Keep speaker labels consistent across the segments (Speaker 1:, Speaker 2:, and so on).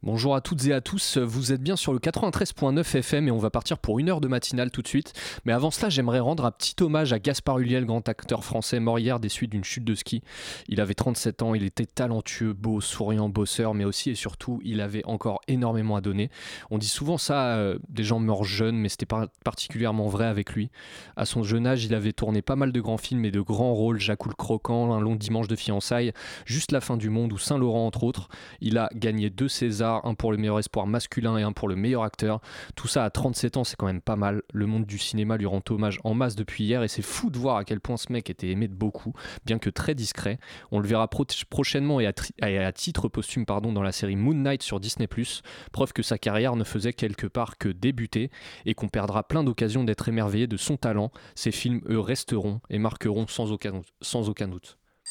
Speaker 1: Bonjour à toutes et à tous, vous êtes bien sur le 93.9 FM et on va partir pour une heure de matinale tout de suite. Mais avant cela, j'aimerais rendre un petit hommage à Gaspard Huliel, grand acteur français mort hier des suites d'une chute de ski. Il avait 37 ans, il était talentueux, beau, souriant, bosseur, mais aussi et surtout, il avait encore énormément à donner. On dit souvent ça, euh, des gens meurent jeunes, mais c'était pas particulièrement vrai avec lui. À son jeune âge, il avait tourné pas mal de grands films et de grands rôles, Jacques le Croquant, Un long dimanche de fiançailles, Juste la fin du monde ou Saint-Laurent entre autres. Il a gagné deux Césars un pour le meilleur espoir masculin et un pour le meilleur acteur. Tout ça à 37 ans, c'est quand même pas mal. Le monde du cinéma lui rend hommage en masse depuis hier et c'est fou de voir à quel point ce mec était aimé de beaucoup, bien que très discret. On le verra prochainement et à, titre posthume dans la série Moon Knight sur Disney ⁇ preuve que sa carrière ne faisait quelque part que débuter et qu'on perdra plein d'occasions d'être émerveillé de son talent. Ces films, eux, resteront et marqueront sans aucun doute.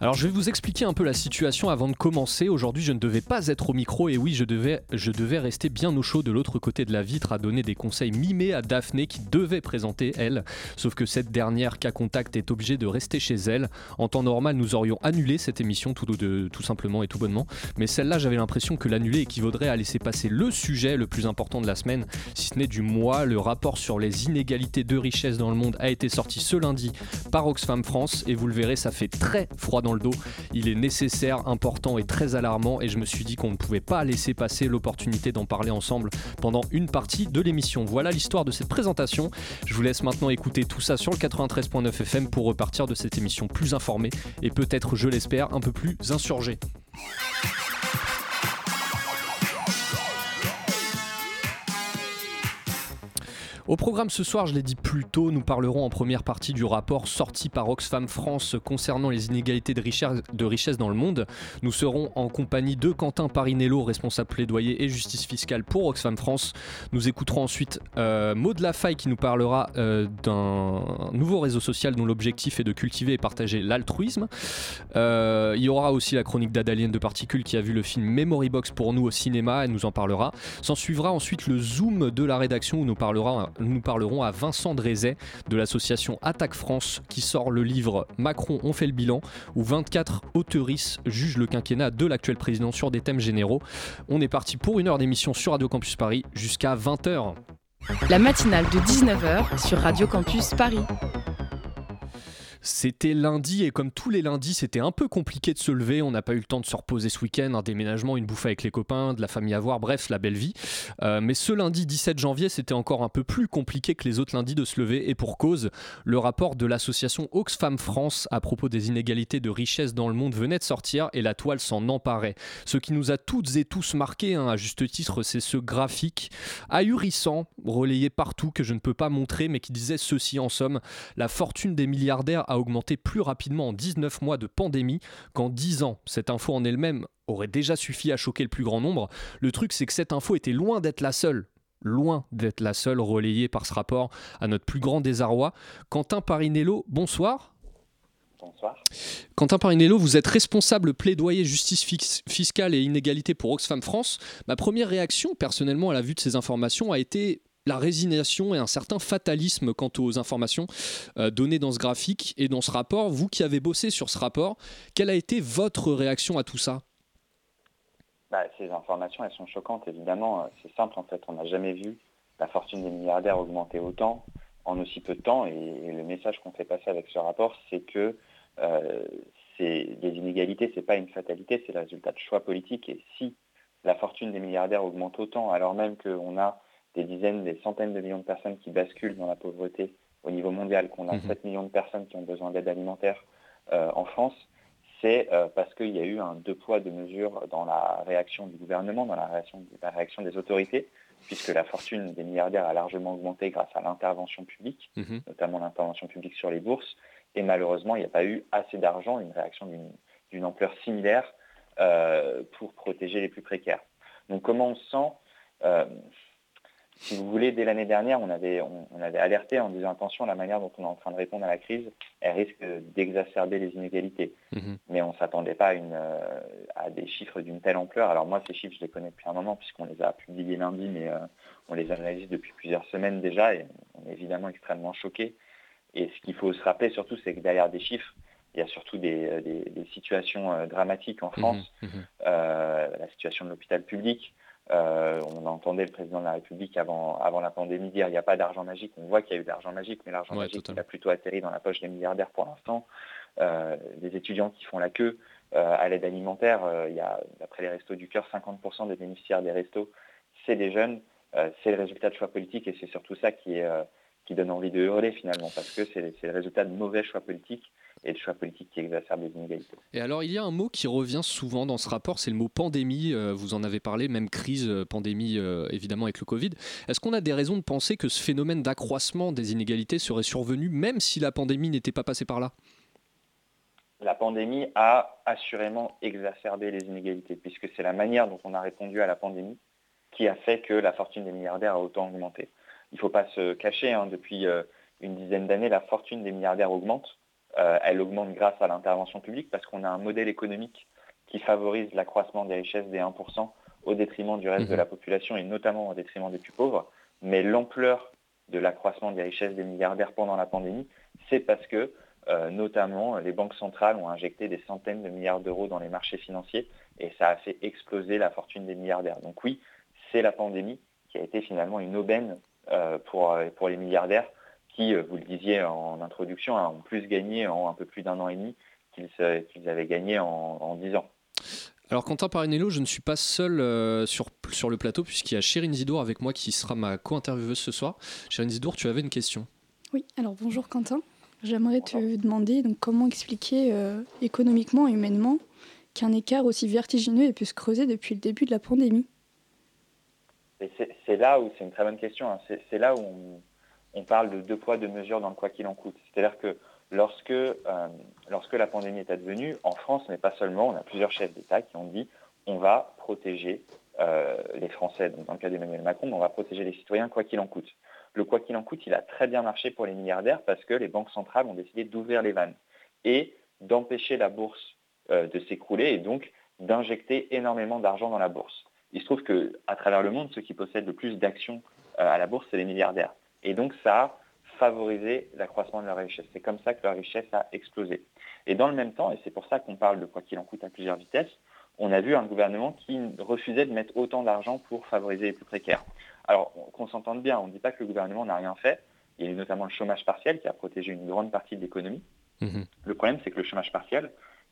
Speaker 1: Alors je vais vous expliquer un peu la situation avant de commencer. Aujourd'hui je ne devais pas être au micro et oui je devais, je devais rester bien au chaud de l'autre côté de la vitre à donner des conseils mimés à Daphné qui devait présenter elle. Sauf que cette dernière cas contact est obligée de rester chez elle. En temps normal nous aurions annulé cette émission tout, simplement et tout bonnement. Mais celle-là j'avais l'impression que l'annuler équivaudrait à laisser passer le sujet le plus important de la semaine, si ce n'est du mois. Le rapport sur les inégalités de richesse dans le monde a été sorti ce lundi par Oxfam France et vous le verrez ça fait très froid le dos. Il est nécessaire, important et très alarmant et je me suis dit qu'on ne pouvait pas laisser passer l'opportunité d'en parler ensemble pendant une partie de l'émission. Voilà l'histoire de cette présentation. Je vous laisse maintenant écouter tout ça sur le 93.9 FM pour repartir de cette émission plus informée et peut-être, je l'espère, un peu plus insurgée. Au programme ce soir, je l'ai dit plus tôt, nous parlerons en première partie du rapport sorti par Oxfam France concernant les inégalités de richesse, dans le monde. Nous serons en compagnie de Quentin Parinello, responsable plaidoyer et justice fiscale pour Oxfam France. Nous écouterons ensuite euh, Maud Lafaille qui nous parlera euh, d'un nouveau réseau social dont l'objectif est de cultiver et partager l'altruisme. Euh, il y aura aussi la chronique d'Adalienne de Particules qui a vu le film Memory Box pour nous au cinéma, elle nous en parlera. S'en suivra ensuite le zoom de la rédaction où nous parlera nous parlerons à Vincent Drézet de l'association Attaque France qui sort le livre Macron, on fait le bilan, où 24 auteuristes jugent le quinquennat de l'actuel président sur des thèmes généraux. On est parti pour une heure d'émission sur Radio Campus Paris jusqu'à 20h.
Speaker 2: La matinale de 19h sur Radio Campus Paris.
Speaker 1: C'était lundi et comme tous les lundis, c'était un peu compliqué de se lever. On n'a pas eu le temps de se reposer ce week-end, un déménagement, une bouffe avec les copains, de la famille à voir, bref, la belle vie. Euh, mais ce lundi 17 janvier, c'était encore un peu plus compliqué que les autres lundis de se lever et pour cause, le rapport de l'association Oxfam France à propos des inégalités de richesse dans le monde venait de sortir et la toile s'en emparait. Ce qui nous a toutes et tous marqué, hein, à juste titre, c'est ce graphique ahurissant, relayé partout, que je ne peux pas montrer, mais qui disait ceci en somme la fortune des milliardaires a augmenté plus rapidement en 19 mois de pandémie qu'en 10 ans. Cette info en elle-même aurait déjà suffi à choquer le plus grand nombre. Le truc, c'est que cette info était loin d'être la seule loin d'être la seule relayée par ce rapport à notre plus grand désarroi. Quentin Parinello, bonsoir.
Speaker 3: Bonsoir.
Speaker 1: Quentin Parinello, vous êtes responsable plaidoyer justice fiscale et inégalité pour Oxfam France. Ma première réaction, personnellement, à la vue de ces informations, a été la résignation et un certain fatalisme quant aux informations euh, données dans ce graphique et dans ce rapport. Vous qui avez bossé sur ce rapport, quelle a été votre réaction à tout ça?
Speaker 3: Bah, Ces informations, elles sont choquantes, évidemment. Euh, c'est simple, en fait, on n'a jamais vu la fortune des milliardaires augmenter autant en aussi peu de temps. Et, le message qu'on fait passer avec ce rapport, c'est que euh, les inégalités, ce n'est pas une fatalité, c'est le résultat de choix politiques. Et si la fortune des milliardaires augmente autant, alors même qu'on a des dizaines, des centaines de millions de personnes qui basculent dans la pauvreté au niveau mondial, qu'on a 7 mhm. millions de personnes qui ont besoin d'aide alimentaire euh, en France, c'est euh, parce qu'il y a eu un deux poids, deux mesures dans la réaction du gouvernement, dans la réaction, la réaction des autorités, puisque la fortune des milliardaires a largement augmenté grâce à l'intervention publique, mhm. notamment l'intervention publique sur les bourses, et malheureusement, il n'y a pas eu assez d'argent, une réaction d'une ampleur similaire euh, pour protéger les plus précaires. Donc comment on se sent Si vous voulez, dès l'année dernière, on avait, on, avait alerté en disant attention, la manière dont on est en train de répondre à la crise, elle risque d'exacerber les inégalités. Mhm. Mais on ne s'attendait pas à, une, euh, à, des chiffres d'une telle ampleur. Alors moi, ces chiffres, je les connais depuis un moment, puisqu'on les a publiés lundi, mais euh, on les analyse depuis plusieurs semaines déjà, et on est évidemment extrêmement choqués. Et ce qu'il faut se rappeler surtout, c'est que derrière des chiffres, il y a surtout des, euh, situations dramatiques en mhm. France. Mhm. la situation de l'hôpital public, euh, on entendait le président de la République avant, avant la pandémie dire il n'y a pas d'argent magique. On voit qu'il y a eu de l'argent magique, mais l'argent magique a plutôt atterri dans la poche des milliardaires pour l'instant. Euh, des étudiants qui font la queue euh, à l'aide alimentaire, il y a, d'après les restos du cœur, 50% des bénéficiaires des restos, c'est des jeunes. c'est le résultat de choix politiques et c'est surtout ça qui, est, qui donne envie de hurler finalement, parce que c'est le résultat de mauvais choix politiques et de choix politiques qui exacerbent les inégalités.
Speaker 1: Et alors, il y a un mot qui revient souvent dans ce rapport, c'est le mot pandémie. Euh, vous en avez parlé, même crise, euh, pandémie, euh, évidemment, avec le Covid. Est-ce qu'on a des raisons de penser que ce phénomène d'accroissement des inégalités serait survenu, même si la pandémie n'était pas passée par là?
Speaker 3: La pandémie a assurément exacerbé les inégalités, puisque c'est la manière dont on a répondu à la pandémie qui a fait que la fortune des milliardaires a autant augmenté. Il ne faut pas se cacher, hein, depuis une dizaine d'années, la fortune des milliardaires augmente. Euh, elle augmente grâce à l'intervention publique parce qu'on a un modèle économique qui favorise l'accroissement des richesses des 1% au détriment du reste de mhm. la population et notamment au détriment des plus pauvres. Mais l'ampleur de l'accroissement des richesses des milliardaires pendant la pandémie, c'est parce que euh, notamment les banques centrales ont injecté des centaines de milliards d'euros dans les marchés financiers et ça a fait exploser la fortune des milliardaires. Donc oui, c'est la pandémie qui a été finalement une aubaine euh, pour, pour les milliardaires qui, euh, vous le disiez en introduction, ont plus gagné en un peu plus d'un an et demi qu'ils avaient gagné en, dix ans.
Speaker 1: Alors Quentin Parinello, je ne suis pas seul euh, sur, sur le plateau puisqu'il y a Chérine Zidour avec moi qui sera ma co-intervieweuse ce soir. Chérine Zidour, tu avais une question
Speaker 4: Oui, alors bonjour Quentin. J'aimerais te demander donc, comment expliquer euh, économiquement et humainement qu'un écart aussi vertigineux ait pu se creuser depuis le début de la pandémie?
Speaker 3: C'est là où c'est une très bonne question. Hein. C'est là où on, on parle de deux poids, deux mesures dans le quoi qu'il en coûte. C'est-à-dire que lorsque, euh, lorsque la pandémie est advenue, en France, mais pas seulement, on a plusieurs chefs d'État qui ont dit on va protéger euh, les Français, dans le cas d'Emmanuel Macron, on va protéger les citoyens quoi qu'il en coûte. Le quoi qu'il en coûte, il a très bien marché pour les milliardaires parce que les banques centrales ont décidé d'ouvrir les vannes et d'empêcher la bourse euh, de s'écrouler et donc d'injecter énormément d'argent dans la bourse. Il se trouve qu'à travers le monde, ceux qui possèdent le plus d'actions à la bourse, c'est les milliardaires. Et donc ça a favorisé l'accroissement de leur richesse. C'est comme ça que leur richesse a explosé. Et dans le même temps, et c'est pour ça qu'on parle de quoi qu'il en coûte à plusieurs vitesses, on a vu un gouvernement qui refusait de mettre autant d'argent pour favoriser les plus précaires. Alors qu'on s'entende bien, on ne dit pas que le gouvernement n'a rien fait. Il y a eu notamment le chômage partiel qui a protégé une grande partie de l'économie. Mhm. Le problème, c'est que le chômage partiel,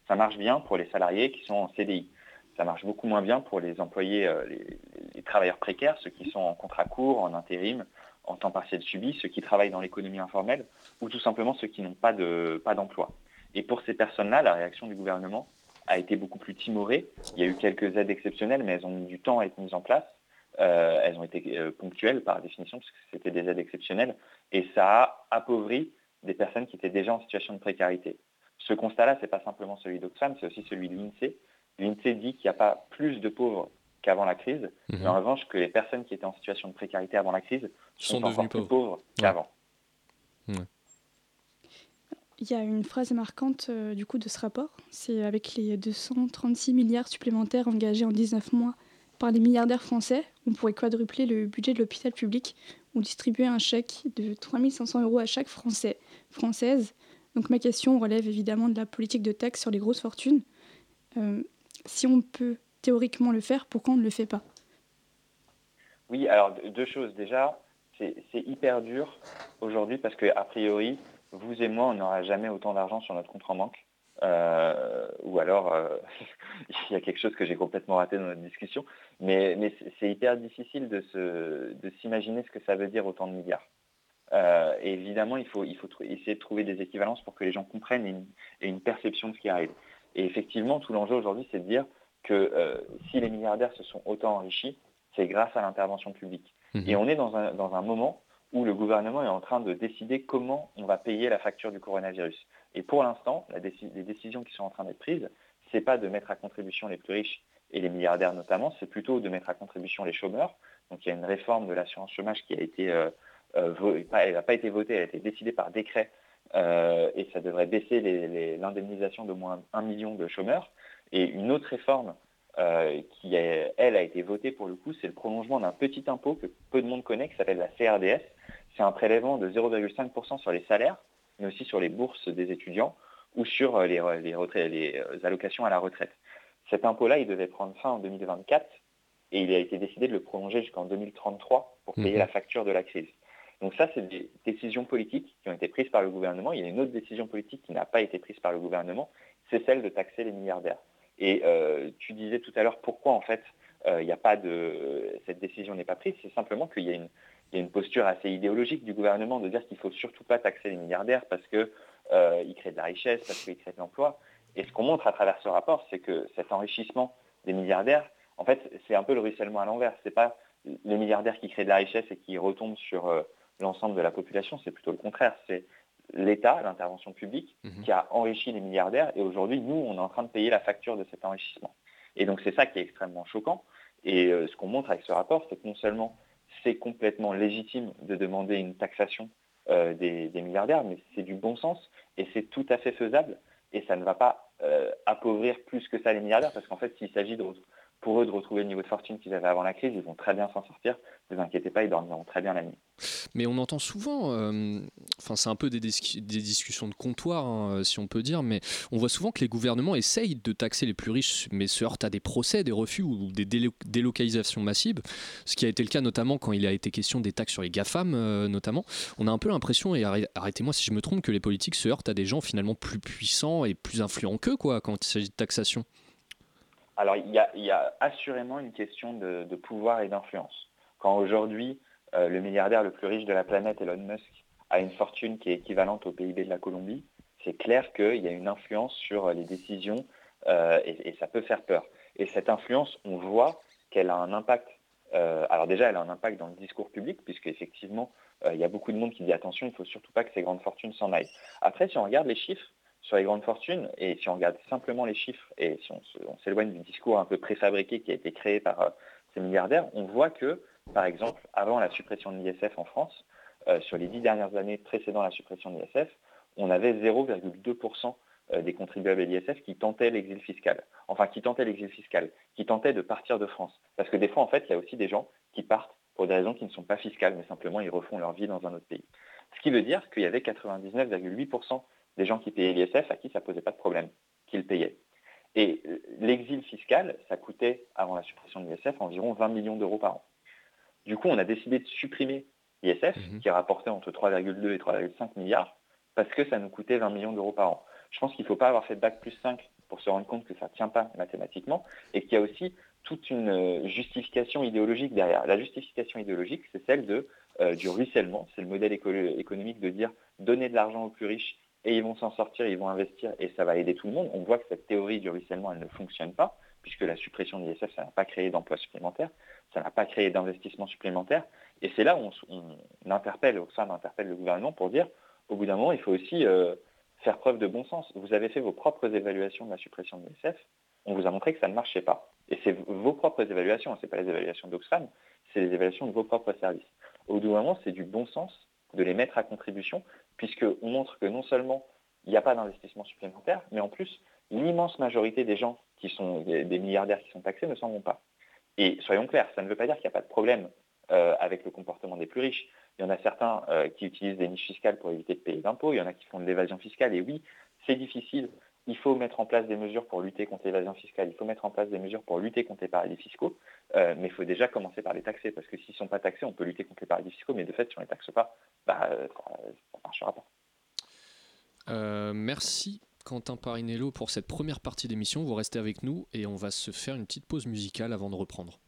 Speaker 3: ça marche bien pour les salariés qui sont en CDI. Ça marche beaucoup moins bien pour les employés, euh, les travailleurs précaires, ceux qui sont en contrat court, en intérim, en temps partiel subi, ceux qui travaillent dans l'économie informelle, ou tout simplement ceux qui n'ont pas d'emploi. et pour ces personnes-là, la réaction du gouvernement a été beaucoup plus timorée. Il y a eu quelques aides exceptionnelles, mais elles ont mis du temps à être mises en place. Euh, elles ont été euh, ponctuelles par définition, parce que c'était des aides exceptionnelles, et ça a appauvri des personnes qui étaient déjà en situation de précarité. Ce constat-là, ce n'est pas simplement celui d'Oxfam, c'est aussi celui de l'INSEE. L'INSEE dit qu'il n'y a pas plus de pauvres qu'avant la crise, mhm. mais en revanche que les personnes qui étaient en situation de précarité avant la crise sont, encore plus pauvres, qu'avant.
Speaker 4: Il y a une phrase marquante euh, du coup de ce rapport, c'est avec les 236 milliards supplémentaires engagés en 19 mois par les milliardaires français, on pourrait quadrupler le budget de l'hôpital public ou distribuer un chèque de 3500 euros à chaque Français, Française. Donc ma question relève évidemment de la politique de taxe sur les grosses fortunes. Euh, si on peut théoriquement le faire, pourquoi on ne le fait pas?
Speaker 3: Oui, alors deux choses. Déjà, c'est hyper dur aujourd'hui parce qu'a priori, vous et moi, on n'aura jamais autant d'argent sur notre compte en banque. Euh, ou alors, euh, il y a quelque chose que j'ai complètement raté dans notre discussion. Mais, mais c'est hyper difficile de s'imaginer de ce que ça veut dire autant de milliards. Euh, évidemment, il faut, il faut essayer de trouver des équivalences pour que les gens comprennent et une perception de ce qui arrive. Et effectivement, tout l'enjeu aujourd'hui, c'est de dire que euh, si les milliardaires se sont autant enrichis, c'est grâce à l'intervention publique. Mhm. Et on est dans un, moment où le gouvernement est en train de décider comment on va payer la facture du coronavirus. Et pour l'instant, les décisions qui sont en train d'être prises, ce n'est pas de mettre à contribution les plus riches et les milliardaires notamment, c'est plutôt de mettre à contribution les chômeurs, Donc il y a une réforme de l'assurance chômage qui a été, euh, euh, elle n'a pas été votée, elle a été décidée par décret et ça devrait baisser l'indemnisation d'au moins un million de chômeurs. Et une autre réforme qui, elle, a été votée pour le coup, c'est le prolongement d'un petit impôt que peu de monde connaît, qui s'appelle la CRDS. C'est un prélèvement de 0,5% sur les salaires, mais aussi sur les bourses des étudiants ou sur les, les allocations à la retraite. Cet impôt-là, il devait prendre fin en 2024 et il a été décidé de le prolonger jusqu'en 2033 pour payer mhm. la facture de la crise. Donc ça, c'est des décisions politiques qui ont été prises par le gouvernement. Il y a une autre décision politique qui n'a pas été prise par le gouvernement, c'est celle de taxer les milliardaires. Et euh, tu disais tout à l'heure pourquoi en fait euh, cette décision n'est pas prise, c'est simplement qu'il y, a une posture assez idéologique du gouvernement de dire qu'il ne faut surtout pas taxer les milliardaires parce qu'ils euh, créent de la richesse, parce qu'ils créent de l'emploi. Et ce qu'on montre à travers ce rapport, c'est que cet enrichissement des milliardaires, en fait, c'est un peu le ruissellement à l'envers. Ce n'est pas les milliardaires qui créent de la richesse et qui retombent sur l'ensemble de la population, c'est plutôt le contraire. l'État, l'intervention publique, mhm. qui a enrichi les milliardaires et aujourd'hui, nous, on est en train de payer la facture de cet enrichissement. Et donc, c'est ça qui est extrêmement choquant. Et euh, ce qu'on montre avec ce rapport, c'est que non seulement c'est complètement légitime de demander une taxation euh, des, milliardaires, mais c'est du bon sens et c'est tout à fait faisable et ça ne va pas euh, appauvrir plus que ça les milliardaires, parce qu'en fait, s'il s'agit pour eux de retrouver le niveau de fortune qu'ils avaient avant la crise, ils vont très bien s'en sortir. Ne vous inquiétez pas, ils dormiront très bien la nuit.
Speaker 1: Mais on entend souvent, euh, enfin c'est un peu des, discussions de comptoir, hein, si on peut dire, mais on voit souvent que les gouvernements essayent de taxer les plus riches, mais se heurtent à des procès, des refus ou des délocalisations massives, ce qui a été le cas notamment quand il a été question des taxes sur les GAFAM, euh, notamment. On a un peu l'impression, et arrêtez-moi si je me trompe, que les politiques se heurtent à des gens finalement plus puissants et plus influents qu'eux, quand il s'agit de taxation.
Speaker 3: Alors il y, a, assurément une question de pouvoir et d'influence. Quand aujourd'hui, euh, le milliardaire le plus riche de la planète, Elon Musk, a une fortune qui est équivalente au PIB de la Colombie, c'est clair qu'il y a une influence sur les décisions euh, et, ça peut faire peur. Et cette influence, on voit qu'elle a un impact. Euh, alors déjà, elle a un impact dans le discours public, puisque effectivement, il y a beaucoup de monde qui dit attention, il ne faut surtout pas que ces grandes fortunes s'en aillent. Après, si on regarde les chiffres sur les grandes fortunes, et si on regarde simplement les chiffres, et si on s'éloigne du discours un peu préfabriqué qui a été créé par ces milliardaires, on voit que par exemple, avant la suppression de l'ISF en France, euh, sur les dix dernières années précédant la suppression de l'ISF, on avait 0,2% euh, des contribuables à l'ISF qui tentaient l'exil fiscal. Enfin, qui tentaient l'exil fiscal, qui tentaient de partir de France. Parce que des fois, en fait, il y a aussi des gens qui partent pour des raisons qui ne sont pas fiscales, mais simplement ils refont leur vie dans un autre pays. Ce qui veut dire qu'il y avait 99,8% des gens qui payaient l'ISF à qui ça ne posait pas de problème, qu'ils payaient. Et l'exil fiscal, ça coûtait, avant la suppression de l'ISF, environ 20 millions d'euros par an. Du coup, on a décidé de supprimer l'ISF, mhm. qui rapportait entre 3,2 et 3,5 milliards, parce que ça nous coûtait 20 millions d'euros par an. Je pense qu'il ne faut pas avoir fait bac plus 5 pour se rendre compte que ça ne tient pas mathématiquement, et qu'il y a aussi toute une euh, justification idéologique derrière. La justification idéologique, c'est celle de, euh, du ruissellement. C'est le modèle économique de dire donner de l'argent aux plus riches et ils vont s'en sortir, ils vont investir et ça va aider tout le monde. On voit que cette théorie du ruissellement, elle ne fonctionne pas, puisque la suppression de l'ISF, ça n'a pas créé d'emplois supplémentaires ça n'a pas créé d'investissement supplémentaire. Et c'est là où on, interpelle, Oxfam interpelle le gouvernement pour dire, au bout d'un moment, il faut aussi euh, faire preuve de bon sens. Vous avez fait vos propres évaluations de la suppression de l'ESF, on vous a montré que ça ne marchait pas. Et c'est vos propres évaluations, ce n'est pas les évaluations d'Oxfam, c'est les évaluations de vos propres services. Au bout d'un moment, c'est du bon sens de les mettre à contribution, puisqu'on montre que non seulement il n'y a pas d'investissement supplémentaire, mais en plus, l'immense majorité des gens qui sont des milliardaires qui sont taxés ne s'en vont pas. Et soyons clairs, ça ne veut pas dire qu'il n'y a pas de problème euh, avec le comportement des plus riches. Il y en a certains euh, qui utilisent des niches fiscales pour éviter de payer d'impôts, il y en a qui font de l'évasion fiscale, et oui, c'est difficile. Il faut mettre en place des mesures pour lutter contre l'évasion fiscale, il faut mettre en place des mesures pour lutter contre les paradis fiscaux, euh, mais il faut déjà commencer par les taxer, parce que s'ils ne sont pas taxés, on peut lutter contre les paradis fiscaux, mais de fait, si on ne les taxe pas, bah, ça ne marchera pas.
Speaker 1: merci Quentin Parinello pour cette première partie d'émission. Vous restez avec nous et on va se faire une petite pause musicale avant de reprendre.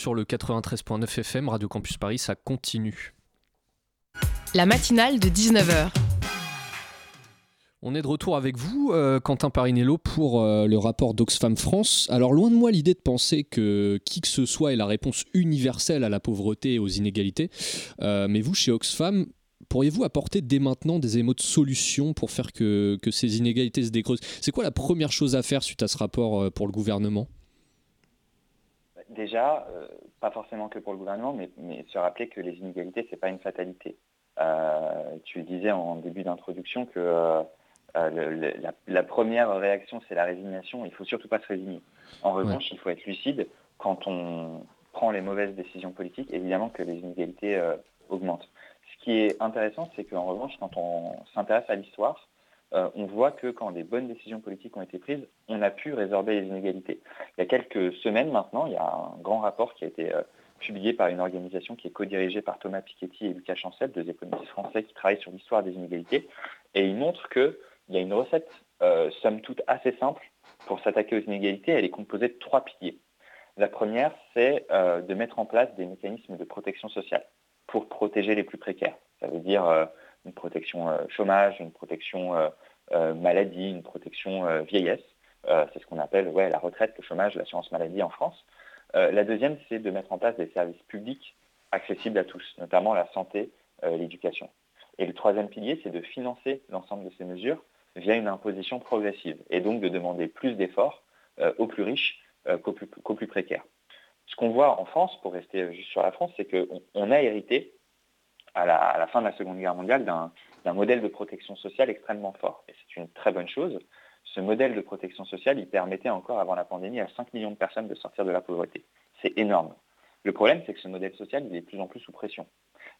Speaker 1: Sur le 93.9 FM, Radio Campus Paris, ça continue.
Speaker 2: La matinale de 19h.
Speaker 1: On est de retour avec vous, euh, Quentin Parinello, pour euh, le rapport d'Oxfam France. Alors, loin de moi l'idée de penser que qui que ce soit ait la réponse universelle à la pauvreté et aux inégalités, euh, mais vous, chez Oxfam, pourriez-vous apporter dès maintenant des émots de solutions pour faire que, que ces inégalités se décreusent? C'est quoi la première chose à faire suite à ce rapport pour le gouvernement?
Speaker 3: Déjà, euh, pas forcément que pour le gouvernement, mais, se rappeler que les inégalités, ce n'est pas une fatalité. Euh, tu disais en début d'introduction que euh, la, première réaction, c'est la résignation. Il ne faut surtout pas se résigner. En revanche, il faut être lucide. Quand on prend les mauvaises décisions politiques, évidemment que les inégalités augmentent. Ce qui est intéressant, c'est qu'en revanche, quand on s'intéresse à l'histoire, euh, on voit que quand des bonnes décisions politiques ont été prises, on a pu résorber les inégalités. Il y a quelques semaines maintenant, il y a un grand rapport qui a été euh, publié par une organisation qui est co-dirigée par Thomas Piketty et Lucas Chancel, deux économistes français qui travaillent sur l'histoire des inégalités. Et il montre qu'il y a une recette, euh, somme toute, assez simple pour s'attaquer aux inégalités. Elle est composée de trois piliers. La première, c'est de mettre en place des mécanismes de protection sociale pour protéger les plus précaires. Ça veut dire une protection euh, chômage, une protection euh, euh, maladie, une protection vieillesse. c'est ce qu'on appelle ouais, la retraite, le chômage, l'assurance maladie en France. la deuxième, c'est de mettre en place des services publics accessibles à tous, notamment la santé, l'éducation. Et le troisième pilier, c'est de financer l'ensemble de ces mesures via une imposition progressive, et donc de demander plus d'efforts aux plus riches qu'aux plus, précaires. Ce qu'on voit en France, pour rester juste sur la France, c'est qu'on a hérité à la, fin de la Seconde Guerre mondiale d'un modèle de protection sociale extrêmement fort. Et c'est une très bonne chose. Ce modèle de protection sociale, il permettait encore avant la pandémie à 5 millions de personnes de sortir de la pauvreté. C'est énorme. Le problème, c'est que ce modèle social, il est de plus en plus sous pression.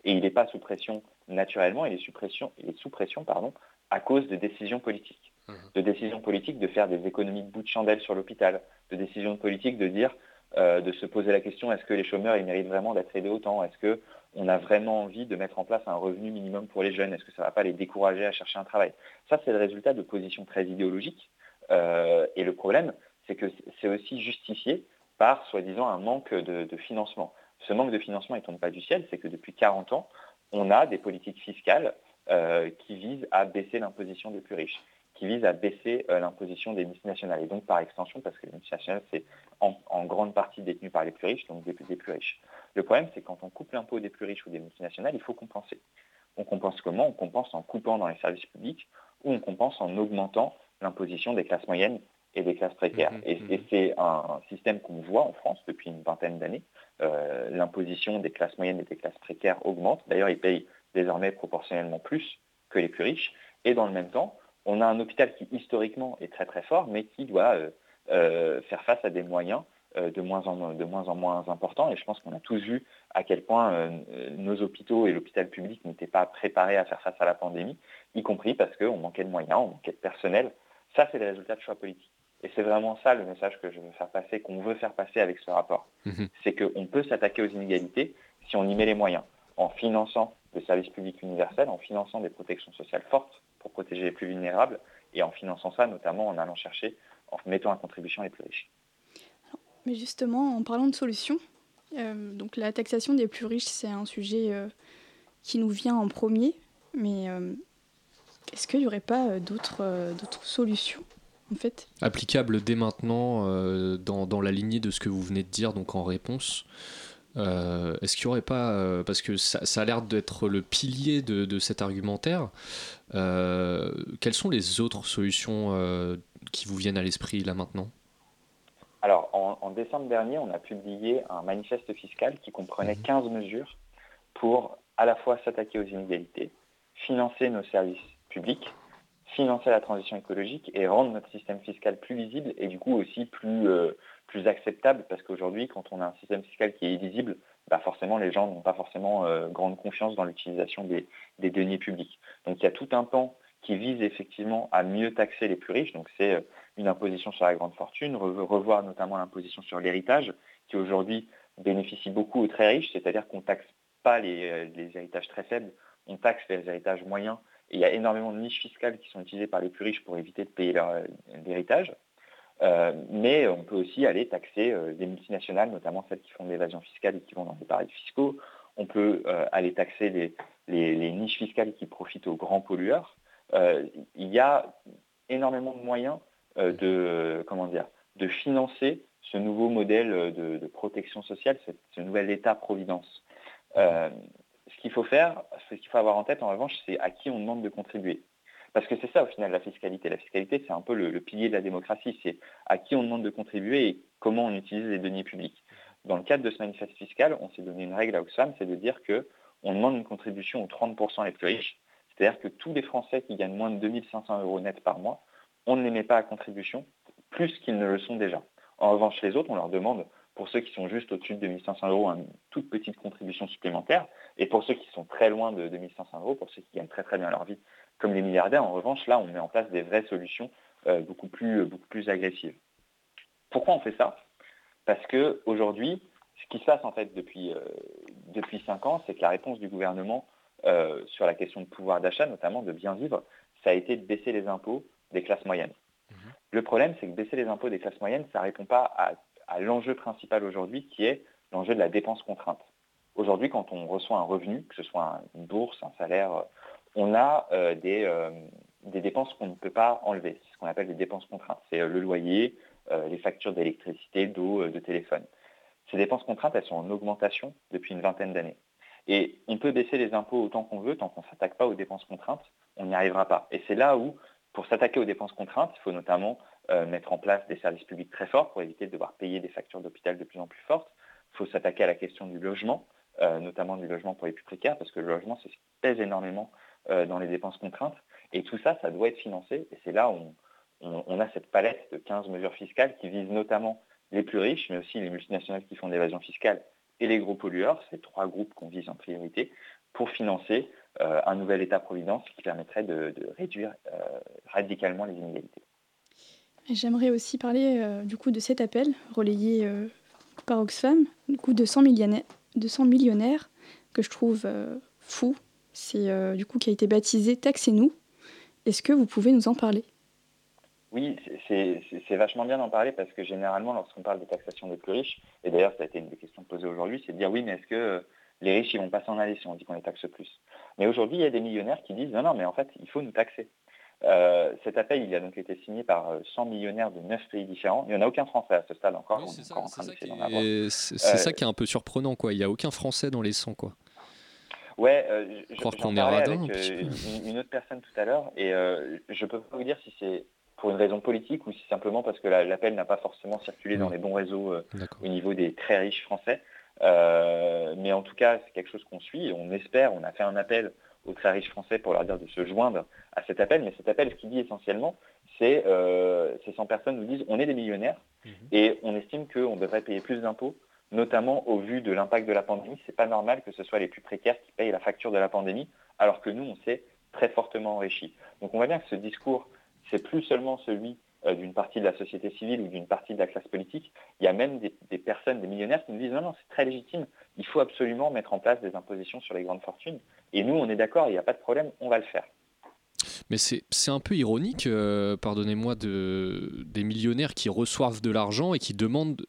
Speaker 3: Et il n'est pas sous pression naturellement, il est sous pression, il est sous pression pardon, à cause de décisions politiques. Mmh. De décisions politiques de faire des économies de bout de chandelle sur l'hôpital, de décisions politiques de dire, euh, de se poser la question, est-ce que les chômeurs, ils méritent vraiment d'être aidés autant? Est-ce qu'on a vraiment envie de mettre en place un revenu minimum pour les jeunes Est-ce que ça ne va pas les décourager à chercher un travail? Ça, c'est le résultat de positions très idéologiques. Euh, et le problème, c'est que c'est aussi justifié par, soi-disant, un manque de, financement. Ce manque de financement ne tombe pas du ciel, c'est que depuis 40 ans, on a des politiques fiscales euh, qui visent à baisser l'imposition des plus riches, qui visent à baisser euh, l'imposition des multinationales. Et donc, par extension, parce que les multinationales, c'est en, grande partie détenu par les plus riches, donc des, des plus riches. Le problème, c'est quand on coupe l'impôt des plus riches ou des multinationales, il faut compenser. On compense comment? On compense en coupant dans les services publics ou on compense en augmentant l'imposition des classes moyennes et des classes précaires. Mmh, et, mmh. c'est un, système qu'on voit en France depuis une vingtaine d'années. Euh, l'imposition des classes moyennes et des classes précaires augmente. D'ailleurs, ils payent désormais proportionnellement plus que les plus riches. Et dans le même temps, on a un hôpital qui historiquement est très très fort, mais qui doit euh, euh, faire face à des moyens de, moins en, de moins en moins importants. Et je pense qu'on a tous vu à quel point nos hôpitaux et l'hôpital public n'étaient pas préparés à faire face à la pandémie, y compris parce qu'on manquait de moyens, on manquait de personnel. Ça, c'est le résultat de choix politiques. Et c'est vraiment ça le message que je veux faire passer, qu'on veut faire passer avec ce rapport. Mhm. C'est qu'on peut s'attaquer aux inégalités si on y met les moyens, en finançant des services publics universels, en finançant des protections sociales fortes pour protéger les plus vulnérables, et en finançant ça notamment en allant chercher, en mettant à contribution les plus riches.
Speaker 4: Mais justement, en parlant de solutions, euh, donc la taxation des plus riches, c'est un sujet euh, qui nous vient en premier, mais euh, est-ce qu'il n'y aurait pas d'autres solutions fait?
Speaker 1: Applicable dès maintenant dans, la lignée de ce que vous venez de dire, donc en réponse. Est-ce qu'il n'y aurait pas, parce que ça, a l'air d'être le pilier de, cet argumentaire, quelles sont les autres solutions qui vous viennent à l'esprit là maintenant?
Speaker 3: Alors, en, décembre dernier, on a publié un manifeste fiscal qui comprenait 15 mhm. mesures pour à la fois s'attaquer aux inégalités, financer nos services publics financer la transition écologique et rendre notre système fiscal plus lisible et du coup aussi plus, euh, plus acceptable parce qu'aujourd'hui, quand on a un système fiscal qui est illisible, bah forcément les gens n'ont pas forcément euh, grande confiance dans l'utilisation des, des, deniers publics. Donc il y a tout un pan qui vise effectivement à mieux taxer les plus riches. Donc c'est euh, une imposition sur la grande fortune, revoir notamment l'imposition sur l'héritage qui aujourd'hui bénéficie beaucoup aux très riches, c'est-à-dire qu'on ne taxe pas les, les héritages très faibles, on taxe les héritages moyens il y a énormément de niches fiscales qui sont utilisées par les plus riches pour éviter de payer leur euh, héritage. Euh, mais on peut aussi aller taxer euh, des multinationales, notamment celles qui font de l'évasion fiscale et qui vont dans des paradis fiscaux. On peut aller taxer les, niches fiscales qui profitent aux grands pollueurs. il y a énormément de moyens de, comment dire, de financer ce nouveau modèle de, protection sociale, ce, nouvel État-providence ce qu'il faut faire, ce qu'il faut avoir en tête en revanche, c'est à qui on demande de contribuer. Parce que c'est ça au final la fiscalité. La fiscalité, c'est un peu le, pilier de la démocratie. C'est à qui on demande de contribuer et comment on utilise les deniers publics. Dans le cadre de ce manifeste fiscal, on s'est donné une règle à Oxfam, c'est de dire qu'on demande une contribution aux 30% les plus riches. C'est-à-dire que tous les Français qui gagnent moins de 2500 euros net par mois, on ne les met pas à contribution plus qu'ils ne le sont déjà. En revanche, les autres, on leur demande pour ceux qui sont juste au-dessus de 2500 euros, une toute petite contribution supplémentaire. Et pour ceux qui sont très loin de 2500 euros, pour ceux qui gagnent très très bien leur vie, comme les milliardaires, en revanche, là, on met en place des vraies solutions euh, beaucoup, plus, beaucoup plus agressives. Pourquoi on fait ça? Parce qu'aujourd'hui, ce qui se passe en fait depuis, euh, depuis 5 ans, c'est que la réponse du gouvernement euh, sur la question de pouvoir d'achat, notamment de bien vivre, ça a été de baisser les impôts des classes moyennes. Mmh. Le problème, c'est que baisser les impôts des classes moyennes, ça ne répond pas à à l'enjeu principal aujourd'hui qui est l'enjeu de la dépense contrainte. Aujourd'hui, quand on reçoit un revenu, que ce soit une bourse, un salaire, on a euh, des, euh, des, dépenses qu'on ne peut pas enlever. C'est ce qu'on appelle des dépenses contraintes. C'est euh, le loyer, les factures d'électricité, d'eau, de téléphone. Ces dépenses contraintes, elles sont en augmentation depuis une vingtaine d'années. Et on peut baisser les impôts autant qu'on veut, tant qu'on ne s'attaque pas aux dépenses contraintes, on n'y arrivera pas. Et c'est là où, pour s'attaquer aux dépenses contraintes, il faut notamment euh, mettre en place des services publics très forts pour éviter de devoir payer des factures d'hôpital de plus en plus fortes. Il faut s'attaquer à la question du logement, euh, notamment du logement pour les plus précaires, parce que le logement, c'est ce pèse énormément dans les dépenses contraintes. Et tout ça, ça doit être financé. Et c'est là où on, a cette palette de 15 mesures fiscales qui visent notamment les plus riches, mais aussi les multinationales qui font de l'évasion fiscale et les gros pollueurs, ces trois groupes qu'on vise en priorité, pour financer euh, un nouvel État-providence qui permettrait de, réduire euh, radicalement les inégalités.
Speaker 4: J'aimerais aussi parler euh, du coup de cet appel relayé par Oxfam, du coup de 100 millionnaires, de 100 millionnaires que je trouve fou. C'est du coup qui a été baptisé Taxez-nous. Est-ce que vous pouvez nous en parler?
Speaker 3: Oui, c'est vachement bien d'en parler parce que généralement, lorsqu'on parle de taxation des plus riches, et d'ailleurs ça a été une des questions posées aujourd'hui, c'est de dire oui, mais est-ce que euh, les riches ils vont pas s'en aller si on dit qu'on les taxe plus Mais aujourd'hui, il y a des millionnaires qui disent non, non, mais en fait, il faut nous taxer. Euh, cet appel, il a donc été signé par 100 euh, millionnaires de 9 pays différents. Il n'y en a aucun Français à ce stade encore.
Speaker 1: c'est ça, ça, qui est un peu surprenant. Quoi. Il n'y a aucun Français dans les 100. Quoi.
Speaker 3: Ouais, je, crois qu'on est radin. Avec, une, une, autre personne tout à l'heure, et je ne peux pas vous dire si c'est pour une raison politique ou si simplement parce que l'appel n'a pas forcément circulé dans les bons réseaux euh, au niveau des très riches français. Euh, mais en tout cas, c'est quelque chose qu'on suit. On espère, on a fait un appel aux très riches français pour leur dire de se joindre à cet appel. Mais cet appel, ce qu'il dit essentiellement, c'est euh, ces 100 personnes nous disent on est des millionnaires mhm. et on estime qu'on devrait payer plus d'impôts, notamment au vu de l'impact de la pandémie. C'est pas normal que ce soit les plus précaires qui payent la facture de la pandémie, alors que nous, on s'est très fortement enrichi. Donc on voit bien que ce discours c'est plus seulement celui d'une partie de la société civile ou d'une partie de la classe politique. Il y a même des, personnes, des millionnaires qui nous disent non, non, c'est très légitime, il faut absolument mettre en place des impositions sur les grandes fortunes. Et nous, on est d'accord, il n'y a pas de problème, on va le faire.
Speaker 1: Mais c'est un peu ironique, euh, pardonnez-moi, de, des millionnaires qui reçoivent de l'argent et qui demandent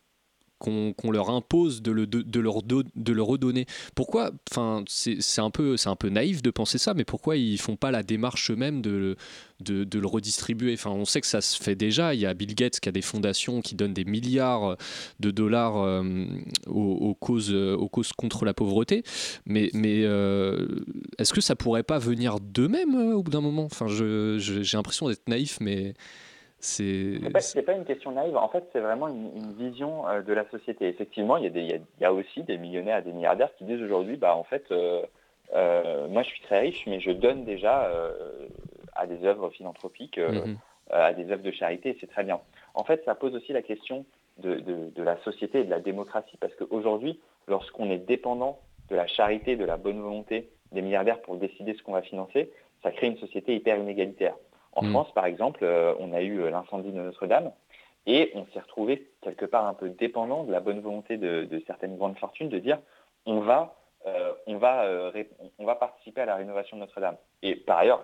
Speaker 1: qu'on leur impose de le, leur redonner. Pourquoi Enfin, c'est un, peu, naïf de penser ça, mais pourquoi ils font pas la démarche eux-mêmes de, le redistribuer? Enfin, On sait que ça se fait déjà. Il y a Bill Gates qui a des fondations qui donnent des milliards de dollars euh, aux, causes, contre la pauvreté. Mais, mais euh, est-ce que ça pourrait pas venir d'eux-mêmes euh, au bout d'un moment? Enfin, j'ai l'impression d'être naïf, mais...
Speaker 3: C'est n'est pas, une question naïve, en fait c'est vraiment une, vision euh, de la société. Effectivement, il y, a des, il, y a, aussi des millionnaires et des milliardaires qui disent aujourd'hui, bah, en fait, euh, euh, moi je suis très riche, mais je donne déjà à des œuvres philanthropiques, mhm. à des œuvres de charité, c'est très bien. En fait, ça pose aussi la question de, de la société et de la démocratie, parce qu'aujourd'hui, lorsqu'on est dépendant de la charité, de la bonne volonté des milliardaires pour décider ce qu'on va financer, ça crée une société hyper inégalitaire. En mm. France, par exemple, euh, on a eu euh, l'incendie de Notre-Dame et on s'est retrouvé quelque part un peu dépendant de la bonne volonté de, certaines grandes fortunes de dire on va, euh, on, va, on va participer à la rénovation de Notre-Dame. Et par ailleurs,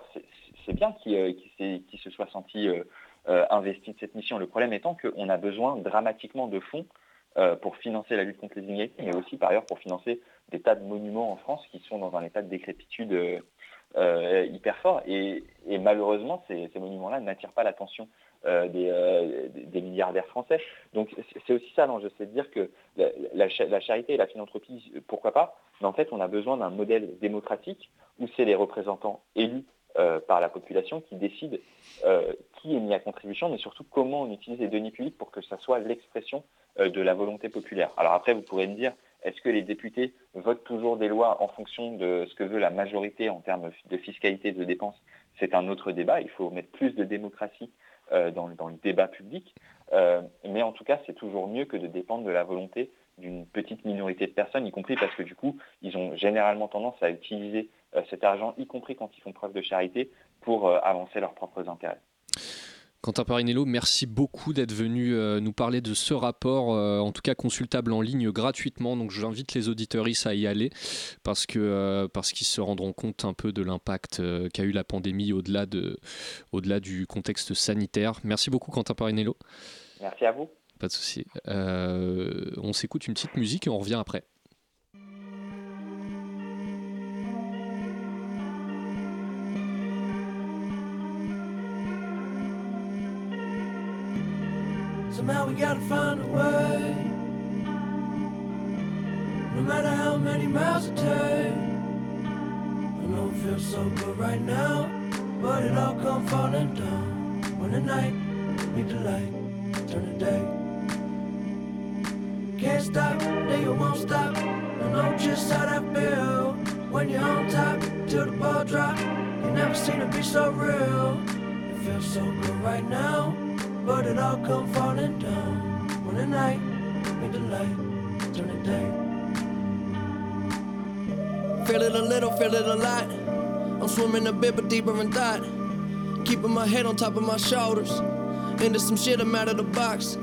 Speaker 3: c'est bien qu'il se soit senti investi de cette mission. Le problème étant qu'on a besoin dramatiquement de fonds pour financer la lutte contre les inégalités, mais aussi par ailleurs pour financer des tas de monuments en France qui sont dans un état de décrépitude euh, hyper fort. Et, malheureusement, ces, monuments-là n'attirent pas l'attention euh, euh, des, milliardaires français. Donc c'est aussi ça l'enjeu, c'est de dire que la, charité et la philanthropie, pourquoi pas, mais en fait on a besoin d'un modèle démocratique où c'est les représentants élus par la population qui décident qui est mis à contribution, mais surtout comment on utilise les deniers publics pour que ça soit l'expression de la volonté populaire. Alors après, vous pourrez me dire, est-ce que les députés votent toujours des lois en fonction de ce que veut la majorité en termes de fiscalité de dépenses? C'est un autre débat. Il faut mettre plus de démocratie euh, dans, le débat public. Euh, mais en tout cas, c'est toujours mieux que de dépendre de la volonté d'une petite minorité de personnes, y compris parce que du coup, ils ont généralement tendance à utiliser euh, cet argent, y compris quand ils font preuve de charité, pour avancer leurs propres intérêts.
Speaker 1: Quentin Parinello, merci beaucoup d'être venu euh, nous parler de ce rapport, euh, en tout cas consultable en ligne gratuitement. Donc j'invite les auditeuristes à y aller parce que euh, parce qu'ils se rendront compte un peu de l'impact qu'a eu la pandémie au-delà de au-delà du contexte sanitaire. Merci beaucoup Quentin Parinello.
Speaker 3: Merci à vous.
Speaker 1: Pas de souci. on s'écoute une petite musique et on revient après. Somehow we gotta find a way. No matter how many miles it takes. I know it feels so good right now, but it all come falling down when the night meet the light, turn the day. Can't stop, then you won't stop. I know just how that feel when you're on top till the ball drop.
Speaker 5: You never seen it be so real. It feels so good right now, but it all come falling down when the night make the light turn the day. Feel it a little, feel it a lot. I'm swimming a bit, but deeper in thought. Keeping my head on top of my shoulders. Into some shit, I'm out of the box.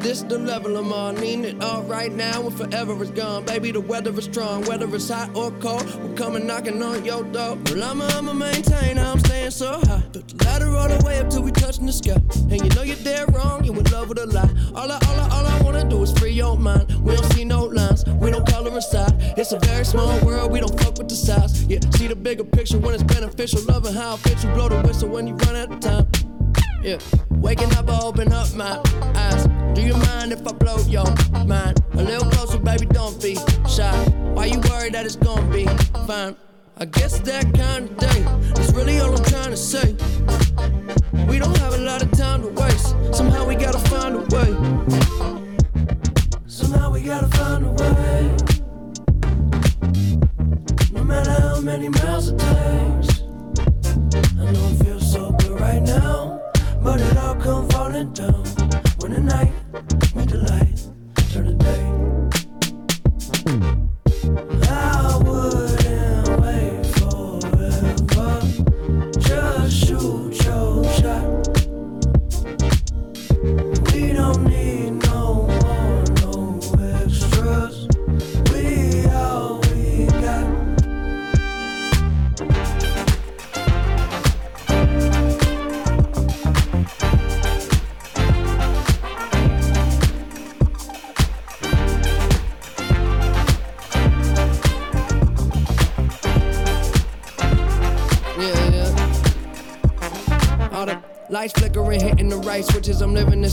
Speaker 5: This the level I'm on. Need it all right now and forever is gone. Baby, the weather is strong. Whether it's hot or cold, we're coming knocking on your door. Well, I'ma, maintain, I'm staying so high. Took the ladder all the way up till we touching the sky. And you know you're dead wrong, you in love with a lie. All I, all I, all I wanna do is free your mind. We don't see no lines, we don't color inside. It's a very small world, we don't fuck with the size. Yeah, see the bigger picture when it's beneficial. Loving how it fits you, blow the whistle when you run out of time. Yeah, waking up, I open up my eyes. Do you mind if I blow your mind? A little closer, baby, don't be shy. Why you worried that it's gonna be fine? I guess that kind of day is really all I'm trying to say. We don't have a lot of time to waste. Somehow we gotta find a way. Somehow we gotta find a way. No matter how many miles it takes. I know it feels so good right now. But it all come falling down when the night. Meet the light,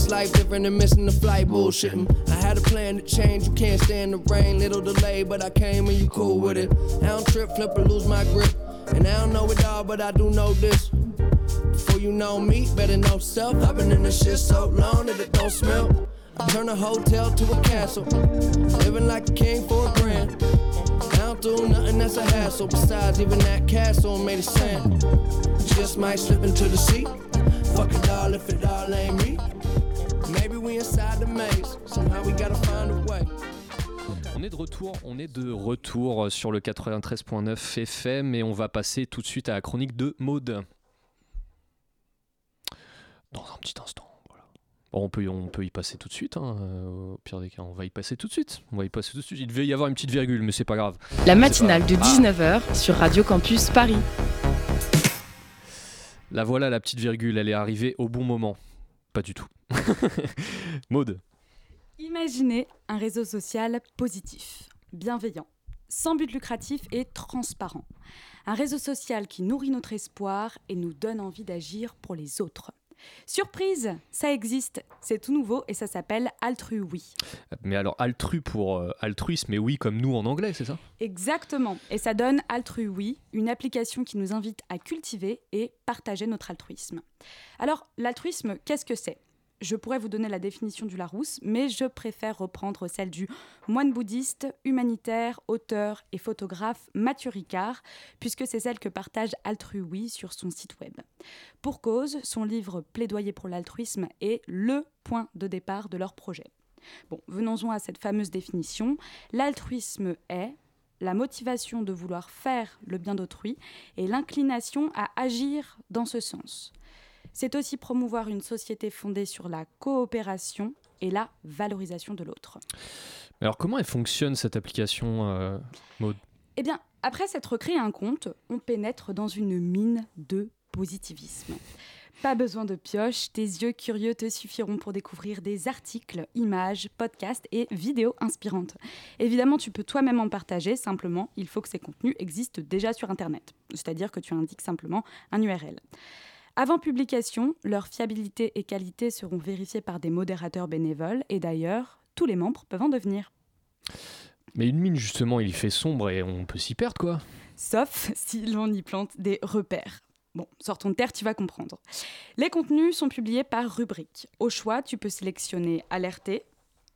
Speaker 5: this life different than missing the flight. Bullshitting. I had a plan to change. You can't stand the rain. Little delay, but I came and you cool with it. I don't trip, flip, or lose my grip. And I don't know it all, but I do know this. Before you know me, better know self. I've been in this shit so long that it don't smell. I turn a hotel to a castle. Living like a king for a grand. I don't do nothing that's a hassle. Besides, even that castle made of sand. Just might slip into the sea. Fuck it all if it all ain't me. Maybe we inside the maze. Somehow we gotta find a way.
Speaker 1: On est de retour, on est de retour sur le 93.9 FM et on va passer tout de suite à la chronique de Maude. Dans un petit instant. Voilà. Bon, on, peut, on peut y passer tout de suite. hein, euh, au pire des cas, on va y passer tout de suite. On va y passer tout de suite. Il devait y avoir une petite virgule, mais c'est pas grave.
Speaker 2: La matinale de
Speaker 1: Ah.
Speaker 2: 19h sur Radio Campus Paris.
Speaker 1: La voilà, la petite virgule, elle est arrivée au bon moment. Pas du tout. Maude.
Speaker 6: Imaginez un réseau social positif, bienveillant, sans but lucratif et transparent. Un réseau social qui nourrit notre espoir et nous donne envie d'agir pour les autres. Surprise, ça existe, c'est tout nouveau et ça s'appelle Altrui.
Speaker 1: Mais alors, altru pour euh, altruisme, mais oui, comme nous en anglais, c'est ça?
Speaker 6: Exactement, et ça donne Altrui, une application qui nous invite à cultiver et partager notre altruisme. Alors, l'altruisme, qu'est-ce que c'est? Je pourrais vous donner la définition du Larousse, mais je préfère reprendre celle du moine bouddhiste, humanitaire, auteur et photographe Mathieu Ricard, puisque c'est celle que partage Altrui sur son site web. Pour cause, son livre Plaidoyer pour l'altruisme est le point de départ de leur projet. Bon, venons-en à cette fameuse définition. L'altruisme est la motivation de vouloir faire le bien d'autrui et l'inclination à agir dans ce sens. C'est aussi promouvoir une société fondée sur la coopération et la valorisation de l'autre.
Speaker 1: Alors, comment elle fonctionne cette application, euh,
Speaker 6: Eh bien, après s'être créé un compte, on pénètre dans une mine de positivisme. Pas besoin de pioche, tes yeux curieux te suffiront pour découvrir des articles, images, podcasts et vidéos inspirantes. Évidemment, tu peux toi-même en partager, simplement, il faut que ces contenus existent déjà sur Internet. C'est-à-dire que tu indiques simplement un URL. Avant publication, leur fiabilité et qualité seront vérifiées par des modérateurs bénévoles et d'ailleurs, tous les membres peuvent en devenir.
Speaker 1: Mais une mine, justement, il fait sombre et on peut s'y perdre, quoi.
Speaker 6: Sauf si l'on y plante des repères. Bon, sortons de terre, tu vas comprendre. Les contenus sont publiés par rubrique. Au choix, tu peux sélectionner alerter,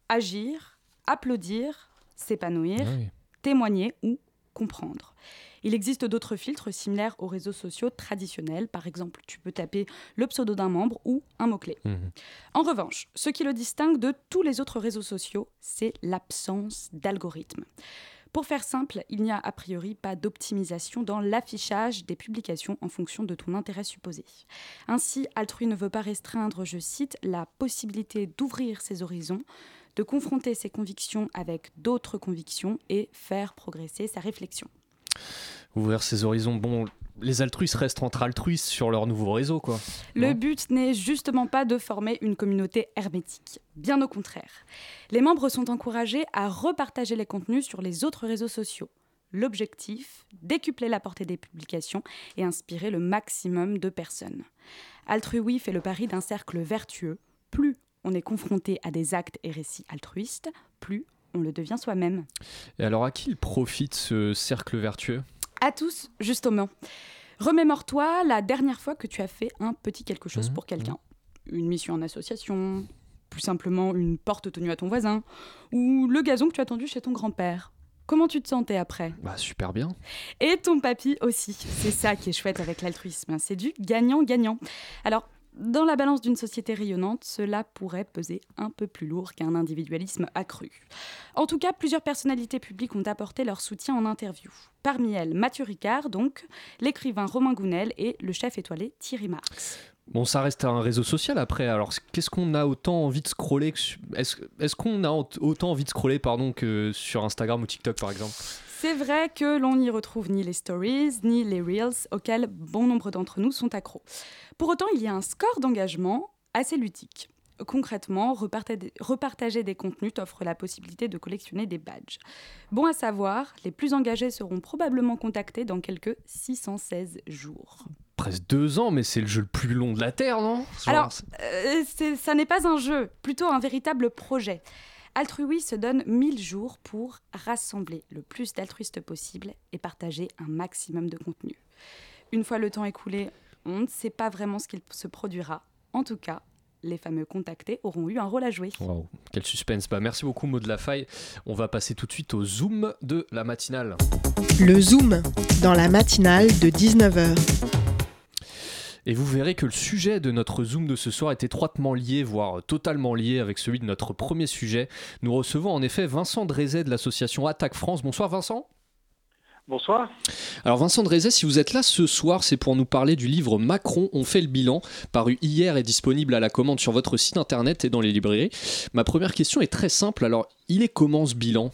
Speaker 6: agir, applaudir, s'épanouir,
Speaker 1: Ah oui.
Speaker 6: témoigner ou comprendre. Il existe d'autres filtres similaires aux réseaux sociaux traditionnels. Par exemple, tu peux taper le pseudo d'un membre ou un mot-clé.
Speaker 1: Mhm.
Speaker 6: En revanche, ce qui le distingue de tous les autres réseaux sociaux, c'est l'absence d'algorithme. Pour faire simple, il n'y a a priori pas d'optimisation dans l'affichage des publications en fonction de ton intérêt supposé. Ainsi, Altrui ne veut pas restreindre, je cite, la possibilité d'ouvrir ses horizons, de confronter ses convictions avec d'autres convictions et faire progresser sa réflexion.
Speaker 1: Ouvrir ses horizons. Bon, les altruistes restent entre altruistes sur leur nouveau réseau, quoi.
Speaker 6: Le but n'est justement pas de former une communauté hermétique, bien au contraire. Les membres sont encouragés à repartager les contenus sur les autres réseaux sociaux. L'objectif, décupler la portée des publications et inspirer le maximum de personnes. Altrui fait le pari d'un cercle vertueux. Plus on est confronté à des actes et récits altruistes, plus on le devient soi-même.
Speaker 1: Et alors, à qui il profite ce cercle vertueux?
Speaker 6: À tous, justement. Remémore-toi la dernière fois que tu as fait un petit quelque chose
Speaker 1: Mhm,
Speaker 6: pour quelqu'un. Une mission en association, plus simplement une porte tenue à ton voisin, ou le gazon que tu as tendu chez ton grand-père. Comment tu te sentais après?
Speaker 1: Bah, super bien.
Speaker 6: Et ton papy aussi. C'est ça qui est chouette avec l'altruisme. C'est du gagnant-gagnant. Alors, dans la balance d'une société rayonnante, cela pourrait peser un peu plus lourd qu'un individualisme accru. En tout cas, plusieurs personnalités publiques ont apporté leur soutien en interview. Parmi elles, Mathieu Ricard, donc, l'écrivain Romain Gounel et le chef étoilé Thierry Marx.
Speaker 1: Bon, ça reste un réseau social après. Alors, qu'est-ce qu'on a autant envie de scroller Est-ce qu'on a autant envie de scroller, pardon, que sur Instagram ou TikTok, par exemple?
Speaker 6: C'est vrai que l'on n'y retrouve ni les stories, ni les reels auxquels bon nombre d'entre nous sont accros. Pour autant, il y a un score d'engagement assez ludique. Concrètement, repartager, des contenus t'offre la possibilité de collectionner des badges. Bon à savoir, les plus engagés seront probablement contactés dans quelques 616 jours.
Speaker 1: Presque deux ans, mais c'est le jeu le plus long de la Terre, non? Genre,
Speaker 6: Alors, Euh, ça n'est pas un jeu, plutôt un véritable projet. Altrui se donne 1000 jours pour rassembler le plus d'altruistes possible et partager un maximum de contenu. Une fois le temps écoulé, on ne sait pas vraiment ce qu'il se produira. En tout cas, les fameux contactés auront eu un rôle à jouer.
Speaker 1: Waouh, quel suspense. Bah, merci beaucoup, Maud de la Faille. On va passer tout de suite au zoom de la matinale.
Speaker 7: Le Zoom, dans la matinale de 19h.
Speaker 1: Et vous verrez que le sujet de notre Zoom de ce soir est étroitement lié, voire totalement lié avec celui de notre premier sujet. Nous recevons en effet Vincent Drézet de l'association Attaque France. Bonsoir Vincent.
Speaker 8: Bonsoir.
Speaker 1: Alors Vincent Drézet, si vous êtes là ce soir, c'est pour nous parler du livre Macron, on fait le bilan, paru hier et disponible à la commande sur votre site internet et dans les librairies. Ma première question est très simple, alors il est comment ce bilan?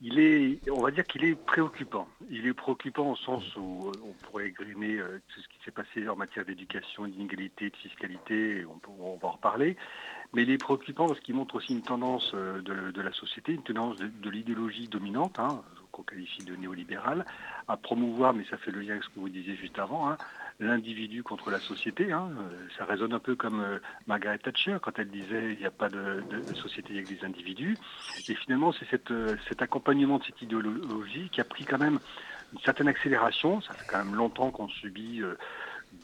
Speaker 8: Il est, on va dire qu'il est préoccupant. Il est préoccupant au sens où euh, on pourrait égrener euh, tout ce qui s'est passé en matière d'éducation, d'inégalité, de fiscalité, on, va en reparler. Mais il est préoccupant parce qu'il montre aussi une tendance euh, de, la société, une tendance de, de l'idéologie dominante, hein, qu'on qualifie de néolibérale, à promouvoir, mais ça fait le lien avec ce que vous disiez juste avant, hein, l'individu contre la société. hein. Euh, Ça résonne un peu comme euh, Margaret Thatcher quand elle disait il n'y a pas de, de- de société avec des individus. Et finalement, c'est cette, euh, cet accompagnement de cette idéologie qui a pris quand même une certaine accélération. Ça fait quand même longtemps qu'on subit euh,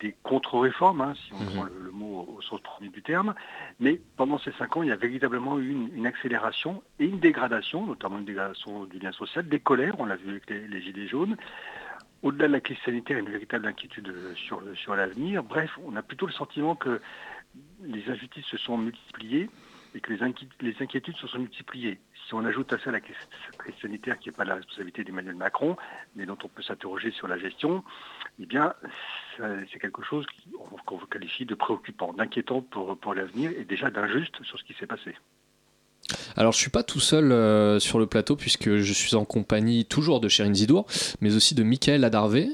Speaker 8: des contre-réformes, hein, si on
Speaker 1: Mhm.
Speaker 8: prend le, le mot au sens premier du terme. Mais pendant ces cinq ans, il y a véritablement eu une, une accélération et une dégradation, notamment une dégradation du lien social, des colères, on l'a vu avec les, les Gilets jaunes. Au-delà de la crise sanitaire, une véritable inquiétude euh, sur, le- sur l'avenir. Bref, on a plutôt le sentiment que les injustices se sont multipliées et que les, inquié- les inquiétudes se sont multipliées. Si on ajoute à ça la crise, sanitaire qui n'est pas la responsabilité d'Emmanuel Macron, mais dont on peut s'interroger sur la gestion, eh bien, c'est quelque chose qu'on qualifie de préoccupant, d'inquiétant pour l'avenir et déjà d'injuste sur ce qui s'est passé.
Speaker 1: Alors je suis pas tout seul euh, sur le plateau puisque je suis en compagnie toujours de Chérine Zidour, mais aussi de Michael Adarvé.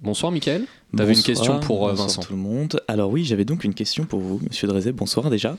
Speaker 1: Bonsoir Michael. T'avais une question pour euh,
Speaker 9: bonsoir
Speaker 1: Vincent.
Speaker 9: tout le monde. Alors oui, j'avais donc une question pour vous, Monsieur Drezet. Bonsoir déjà.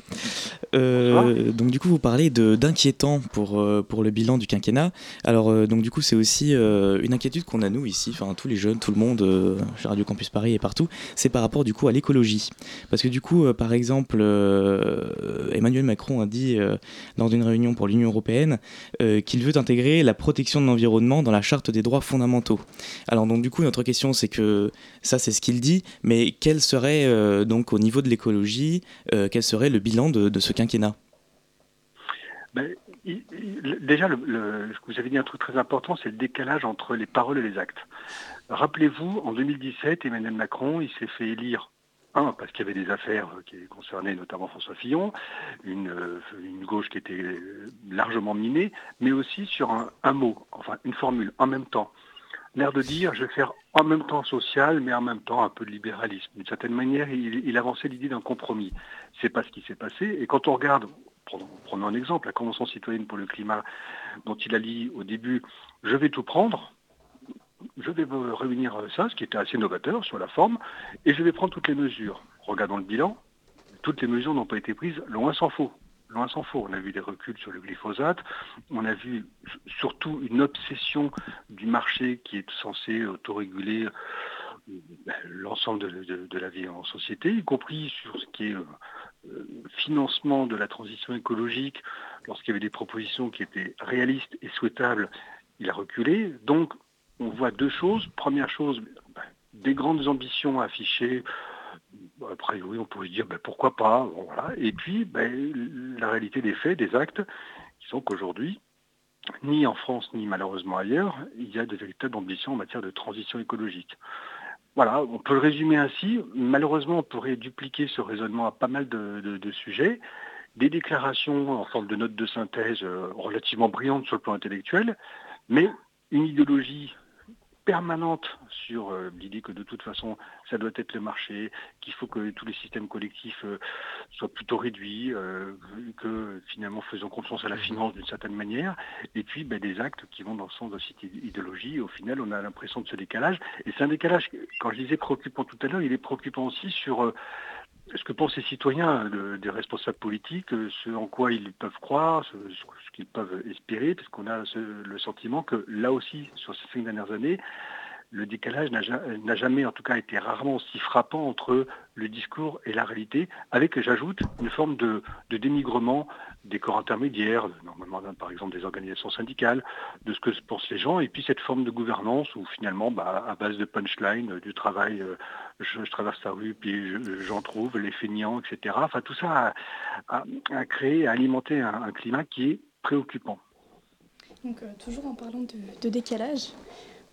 Speaker 9: Euh, donc du coup, vous parlez de d'inquiétant pour euh, pour le bilan du quinquennat. Alors euh, donc du coup, c'est aussi euh, une inquiétude qu'on a nous ici, enfin tous les jeunes, tout le monde, euh, chez Radio Campus Paris et partout. C'est par rapport du coup à l'écologie, parce que du coup, euh, par exemple, euh, Emmanuel Macron a dit euh, lors d'une réunion pour l'Union européenne euh, qu'il veut intégrer la protection de l'environnement dans la charte des droits fondamentaux. Alors donc du coup, notre question c'est que ça c'est ce qu'il dit, mais quel serait euh, donc au niveau de l'écologie, euh, quel serait le bilan de, ce quinquennat?
Speaker 8: Ben, Déjà, le, vous avez dit un truc très important, c'est le décalage entre les paroles et les actes. Rappelez-vous, en 2017, Emmanuel Macron, il s'est fait élire un, parce qu'il y avait des affaires qui concernaient notamment François Fillon, une, gauche qui était largement minée, mais aussi sur un, mot, enfin une formule, en même temps. L'air de dire, je vais faire en même temps social, mais en même temps un peu de libéralisme. D'une certaine manière, il, avançait l'idée d'un compromis. C'est pas ce qui s'est passé. Et quand on regarde, prenons, un exemple, la Convention citoyenne pour le climat, dont il a dit au début, je vais tout prendre, je vais réunir ça, ce qui était assez novateur sur la forme, et je vais prendre toutes les mesures. Regardons le bilan, toutes les mesures n'ont pas été prises, loin s'en faut. Loin. On a vu des reculs sur le glyphosate, on a vu surtout une obsession du marché qui est censé autoréguler ben, l'ensemble de, la vie en société, y compris sur ce qui est euh, financement de la transition écologique. Lorsqu'il y avait des propositions qui étaient réalistes et souhaitables, il a reculé. Donc on voit deux choses. Première chose, ben, des grandes ambitions affichées. Après, oui, on pourrait dire ben, pourquoi pas. Et puis, ben, la réalité des faits, des actes, qui sont qu'aujourd'hui, ni en France, ni malheureusement ailleurs, il y a de véritables ambitions en matière de transition écologique. Voilà, on peut le résumer ainsi. Malheureusement, on pourrait dupliquer ce raisonnement à pas mal de, de sujets. Des déclarations en forme de notes de synthèse euh, relativement brillantes sur le plan intellectuel, mais une idéologie permanente sur euh, l'idée que de toute façon ça doit être le marché, qu'il faut que tous les systèmes collectifs euh, soient plutôt réduits, euh, que finalement faisons confiance à la finance d'une certaine manière, et puis ben, des actes qui vont dans le sens de cette idéologie. au final, on a l'impression de ce décalage. Et c'est un décalage, quand je disais préoccupant tout à l'heure, il est préoccupant aussi sur ce que pensent les citoyens des responsables politiques, ce en quoi ils peuvent croire, ce, qu'ils peuvent espérer, parce qu'on a le sentiment que là aussi, sur ces cinq dernières années, le décalage n'a jamais, en tout cas, été rarement aussi frappant entre le discours et la réalité, avec, j'ajoute, une forme de, dénigrement des corps intermédiaires, normalement par exemple des organisations syndicales, de ce que pensent les gens, et puis cette forme de gouvernance où finalement, bah, à base de punchline, du travail, je, traverse la rue, puis j'en trouve, les feignants, etc. Enfin, tout ça a, créé, a alimenté un, climat qui est préoccupant.
Speaker 4: Donc, euh, toujours en parlant de, décalage,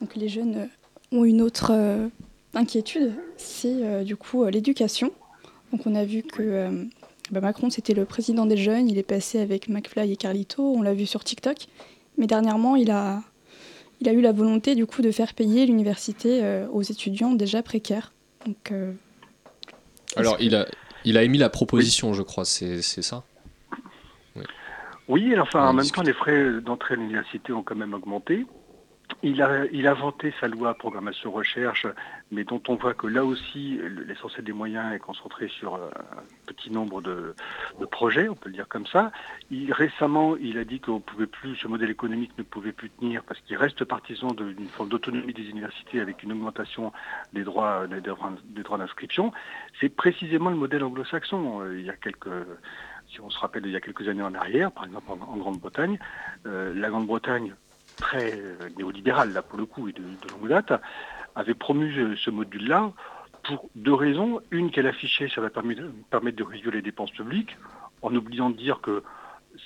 Speaker 4: donc les jeunes euh, ont une autre euh, inquiétude, c'est du coup l'éducation. Donc on a vu que bah, Macron c'était le président des jeunes, il est passé avec McFly et Carlito, on l'a vu sur TikTok, mais dernièrement il a, il a eu la volonté du coup de faire payer l'université aux étudiants déjà précaires. Donc,
Speaker 1: Alors il a, il a émis la proposition, je crois, c'est ça?
Speaker 8: Oui. enfin, en même temps, les frais d'entrée à l'université ont quand même augmenté. Il a, il a vanté sa loi programmation recherche, mais dont on voit que là aussi, l'essentiel des moyens est concentré sur un petit nombre de, projets, on peut le dire comme ça. Il, récemment, il a dit qu'on pouvait plus, ce modèle économique ne pouvait plus tenir parce qu'il reste partisan d'une forme d'autonomie des universités avec une augmentation des droits, des droits, d'inscription. C'est précisément le modèle anglo-saxon. Il y a quelques si on se rappelle il y a quelques années en arrière, par exemple en, Grande-Bretagne, euh, la Grande-Bretagne très euh, néolibéral, là pour le coup, et de, longue date, avait promu ce module-là pour deux raisons. Une, qu'elle affichait, ça va permettre, de réduire les dépenses publiques, en oubliant de dire que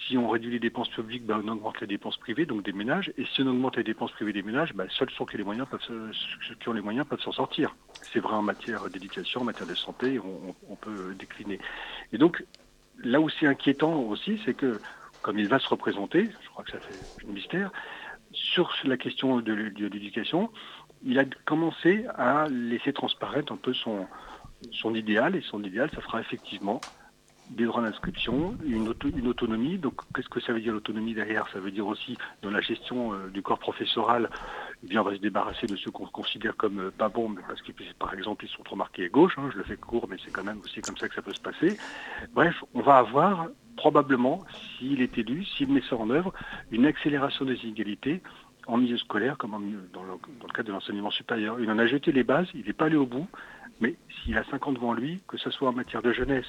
Speaker 8: si on réduit les dépenses publiques, ben, on augmente les dépenses privées, donc des ménages. Et si on augmente les dépenses privées des ménages, ben, seuls ceux qui, les moyens peuvent, ceux qui ont les moyens peuvent s'en sortir. C'est vrai en matière d'éducation, en matière de santé, on, on, peut décliner. Et donc, là où c'est inquiétant aussi, c'est que, comme il va se représenter, je crois que ça fait un mystère, sur la question de, l'éducation, il a commencé à laisser transparaître un peu son, idéal, et son idéal, ça sera effectivement des droits d'inscription, une, autonomie. Donc, qu'est-ce que ça veut dire l'autonomie derrière? Ça veut dire aussi, dans la gestion euh, du corps professoral, eh on va se débarrasser de ceux qu'on considère comme euh, pas bons, parce que, par exemple, ils sont trop marqués à gauche. Hein, je le fais court, mais c'est quand même aussi comme ça que ça peut se passer. Bref, on va avoir probablement, s'il est élu, s'il met ça en œuvre, une accélération des inégalités en milieu scolaire comme dans, le, cadre de l'enseignement supérieur. Il en a jeté les bases, il n'est pas allé au bout, mais s'il a 50 ans devant lui, que ce soit en matière de jeunesse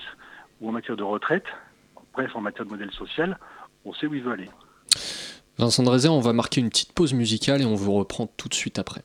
Speaker 8: ou en matière de retraite, bref, en matière de modèle social, on sait où il veut aller.
Speaker 1: Vincent Drezet, on va marquer une petite pause musicale et on vous reprend tout de suite après.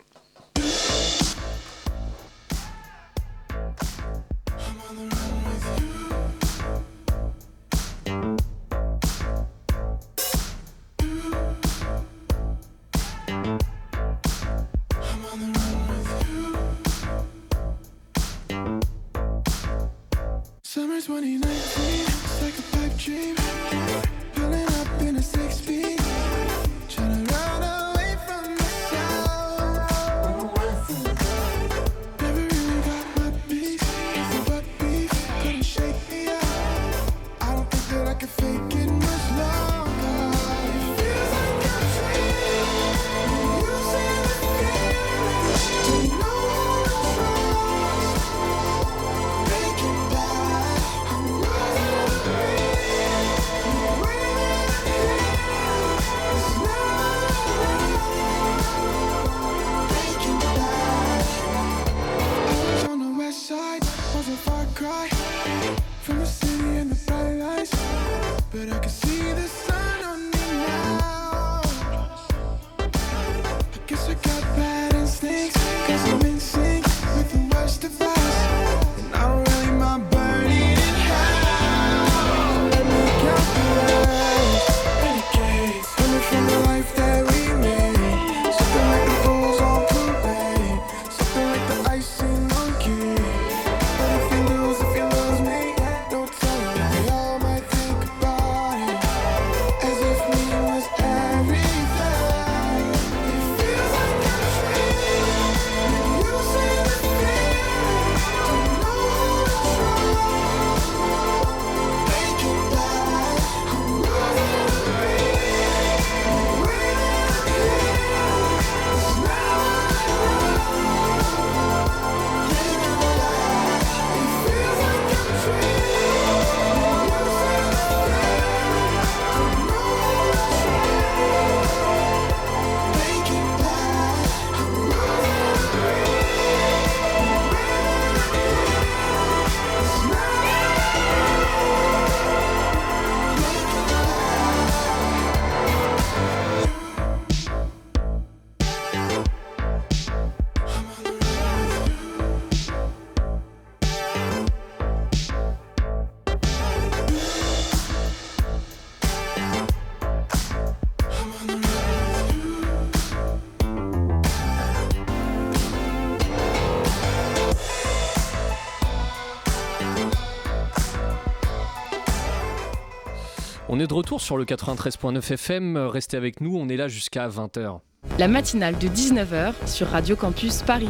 Speaker 1: Retour sur le 93.9 FM, restez avec nous, on est là jusqu'à 20h.
Speaker 2: La matinale de 19h sur Radio Campus Paris.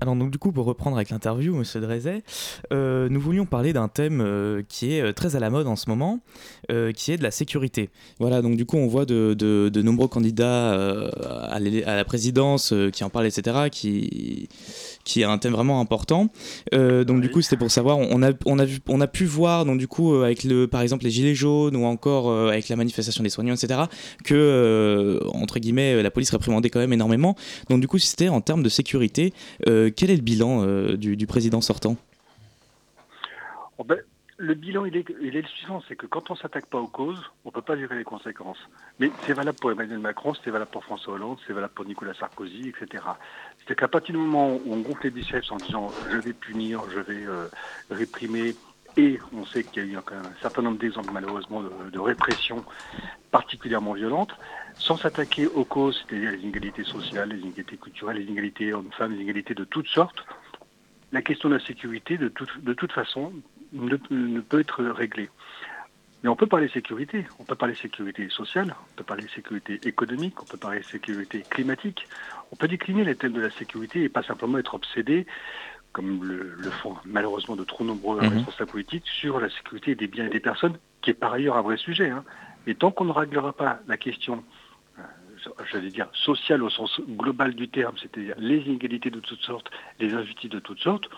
Speaker 9: Alors donc du coup pour reprendre avec l'interview, Monsieur Drezet, euh, nous voulions parler d'un thème euh, qui est euh, très à la mode en ce moment, qui est de la sécurité. Voilà donc du coup on voit de, nombreux candidats à, la présidence qui en parlent etc. qui qui est un thème vraiment important. donc du coup c'était pour savoir, on a on a on a pu voir donc du coup avec le par exemple les gilets jaunes ou encore avec la manifestation des soignants etc. que entre guillemets la police réprimandait quand même énormément. Donc du coup c'était en termes de sécurité quel est le bilan euh, du, président sortant?
Speaker 8: Oh ben, Le bilan, il est, il est le suivant, c'est que quand on ne s'attaque pas aux causes, on ne peut pas gérer les conséquences. Mais c'est valable pour Emmanuel Macron, c'est valable pour François Hollande, c'est valable pour Nicolas Sarkozy, etc. C'est qu'à partir du moment où on gonfle les biceps en disant je vais punir, je vais euh, réprimer, et on sait qu'il y a eu un, certain nombre d'exemples malheureusement de, répression particulièrement violente, sans s'attaquer aux causes, c'est-à-dire les inégalités sociales, les inégalités culturelles, les inégalités hommes-femmes, les inégalités de toutes sortes, la question de la sécurité, de, de toute façon, ne, peut être réglée. Mais on peut parler sécurité, on peut parler sécurité sociale, on peut parler sécurité économique, on peut parler sécurité climatique. On peut décliner les thèmes de la sécurité et pas simplement être obsédé, comme le, font malheureusement de trop nombreux mhm. responsables politiques, sur la sécurité des biens et des personnes, qui est par ailleurs un vrai sujet. Hein. Mais tant qu'on ne réglera pas la question j'allais dire, sociale au sens global du terme, c'est-à-dire les inégalités de toutes sortes, les injustices de toutes sortes,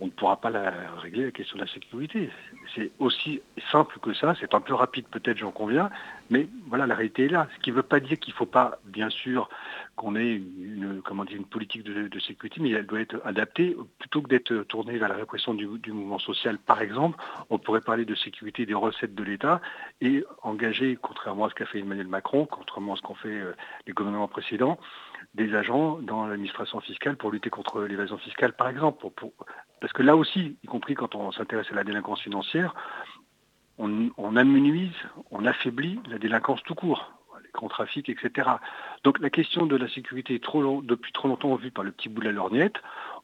Speaker 8: on ne pourra pas la, régler la question de la sécurité. C'est aussi simple que ça, c'est un peu rapide peut-être, j'en conviens, mais voilà, la réalité est là. Ce qui ne veut pas dire qu'il ne faut pas, bien sûr, qu'on ait une, politique de, sécurité, mais elle doit être adaptée. Plutôt que d'être tournée vers la répression du, mouvement social, par exemple, on pourrait parler de sécurité des recettes de l'État et engager, contrairement à ce qu'a fait Emmanuel Macron, contrairement à ce qu'ont fait euh, les gouvernements précédents, des agents dans l'administration fiscale pour lutter contre l'évasion fiscale, par exemple. parce que là aussi, y compris quand on s'intéresse à la délinquance financière, on, on amenuise, on affaiblit la délinquance tout court, les grands trafics, etc. Donc la question de la sécurité est trop long, depuis trop longtemps vue par le petit bout de la lorgnette.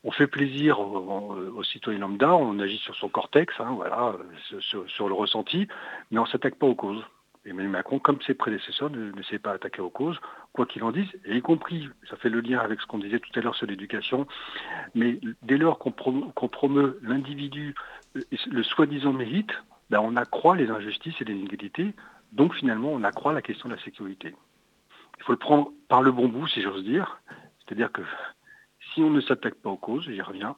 Speaker 8: on fait plaisir aux, citoyens lambda, on agit sur son cortex, hein, voilà, sur, le ressenti, mais on ne s'attaque pas aux causes. Emmanuel Macron, comme ses prédécesseurs, ne, s'est pas attaqué aux causes, quoi qu'il en dise, et y compris, ça fait le lien avec ce qu'on disait tout à l'heure sur l'éducation, mais dès lors qu'on promeut, l'individu, le soi-disant mérite, ben on accroît les injustices et les inégalités, donc finalement on accroît la question de la sécurité. Il faut le prendre par le bon bout, si j'ose dire, c'est-à-dire que si on ne s'attaque pas aux causes, j'y reviens,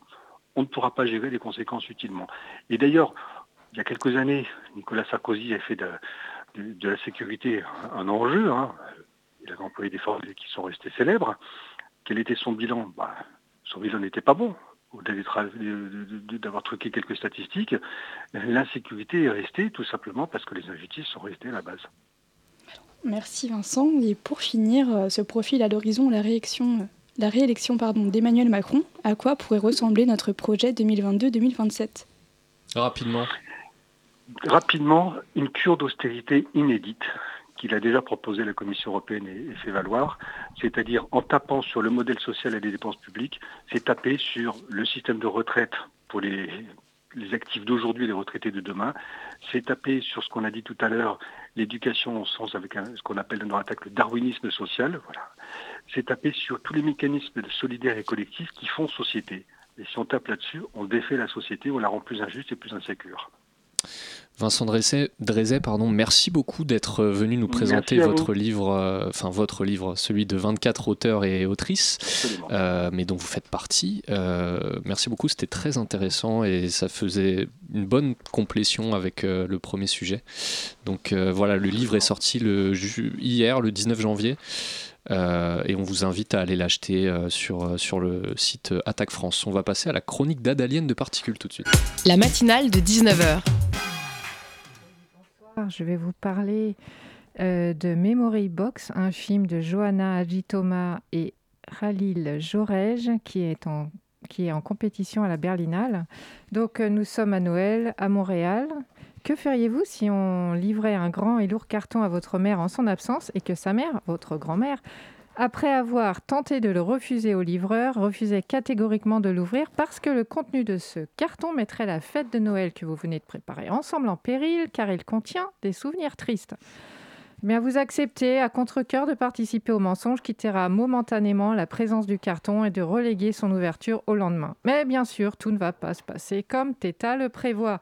Speaker 8: on ne pourra pas gérer les conséquences utilement. Et d'ailleurs, il y a quelques années, Nicolas Sarkozy a fait de, la sécurité un enjeu. Hein. Il avait employé des forces qui sont restées célèbres. Quel était son bilan? Bah, Son bilan n'était pas bon. D'avoir truqué quelques statistiques, l'insécurité est restée tout simplement parce que les injustices sont restées à la base.
Speaker 4: Merci Vincent. Et pour finir, euh, ce profil à l'horizon la réélection, la réélection d'Emmanuel Macron. À quoi pourrait ressembler notre projet 2022-2027
Speaker 1: Rapidement
Speaker 8: rapidement une cure d'austérité inédite qu'il a déjà proposé la Commission européenne et, fait valoir, c'est-à-dire en tapant sur le modèle social et les dépenses publiques, c'est taper sur le système de retraite pour les, actifs d'aujourd'hui et les retraités de demain, c'est taper sur ce qu'on a dit tout à l'heure, l'éducation au sens avec ce qu'on appelle dans l'attaque le darwinisme social, voilà. c'est taper sur tous les mécanismes solidaires et collectifs qui font société. Et si on tape là-dessus, on défait la société, on la rend plus injuste et plus insécure.
Speaker 1: Vincent Drezet, pardon, merci beaucoup d'être venu nous présenter votre livre, euh, enfin votre livre, celui de 24 auteurs et autrices, euh, mais dont vous faites partie. Euh, merci beaucoup, c'était très intéressant et ça faisait une bonne complétion avec le premier sujet. Donc voilà, le livre est sorti le, hier, le 19 janvier. et on vous invite à aller l'acheter sur, sur le site Attaque France. On va passer à la chronique d'Adalienne de particules tout de suite.
Speaker 2: La matinale de 19h.
Speaker 10: Je vais vous parler euh, de Memory Box, un film de Johanna Agitoma et Khalil Jorej qui est en compétition à la Berlinale. Donc euh, nous sommes à Noël à Montréal. Que feriez-vous si on livrait un grand et lourd carton à votre mère en son absence et que sa mère, votre grand-mère, après avoir tenté de le refuser au livreur, refusait catégoriquement de l'ouvrir parce que le contenu de ce carton mettrait la fête de Noël que vous venez de préparer ensemble en péril car il contient des souvenirs tristes. Bien, vous acceptez à contre-coeur de participer au mensonge qui taira momentanément la présence du carton et de reléguer son ouverture au lendemain. Mais bien sûr, tout ne va pas se passer comme Theta le prévoit.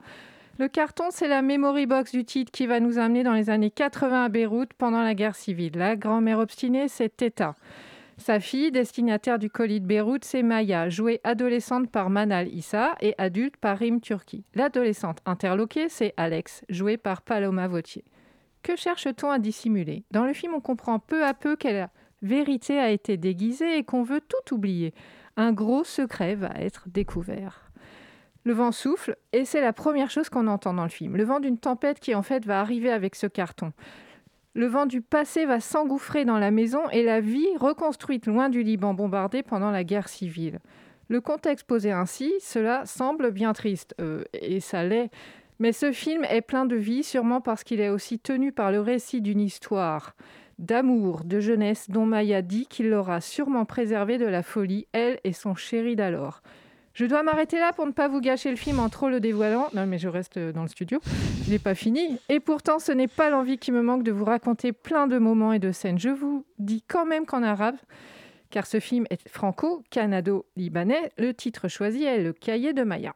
Speaker 10: Le carton, c'est la memory box du titre qui va nous amener dans les années 80 à Beyrouth pendant la guerre civile. La grand-mère obstinée, c'est Teta. Sa fille, destinataire du colis de Beyrouth, c'est Maya, jouée adolescente par Manal Issa et adulte par Rim Turki. L'adolescente interloquée, c'est Alex, jouée par Paloma Vautier. Que cherche-t-on à dissimuler? Dans le film, on comprend peu à peu que la vérité a été déguisée et qu'on veut tout oublier. Un gros secret va être découvert. Le vent souffle et c'est la première chose qu'on entend dans le film. Le vent d'une tempête qui en fait va arriver avec ce carton. Le vent du passé va s'engouffrer dans la maison et la vie reconstruite loin du Liban bombardé pendant la guerre civile. Le contexte posé ainsi, cela semble bien triste, euh, et ça l'est. Mais ce film est plein de vie, sûrement parce qu'il est aussi tenu par le récit d'une histoire d'amour, de jeunesse dont Maya dit qu'il l'aura sûrement préservé de la folie, elle et son chéri d'alors. Je dois m'arrêter là pour ne pas vous gâcher le film en trop le dévoilant. Non, mais je reste dans le studio. Il n'est pas fini. Et pourtant, ce n'est pas l'envie qui me manque de vous raconter plein de moments et de scènes. Je vous dis quand même qu'en arabe, car ce film est franco-canado-libanais, le titre choisi est Le cahier de Maya.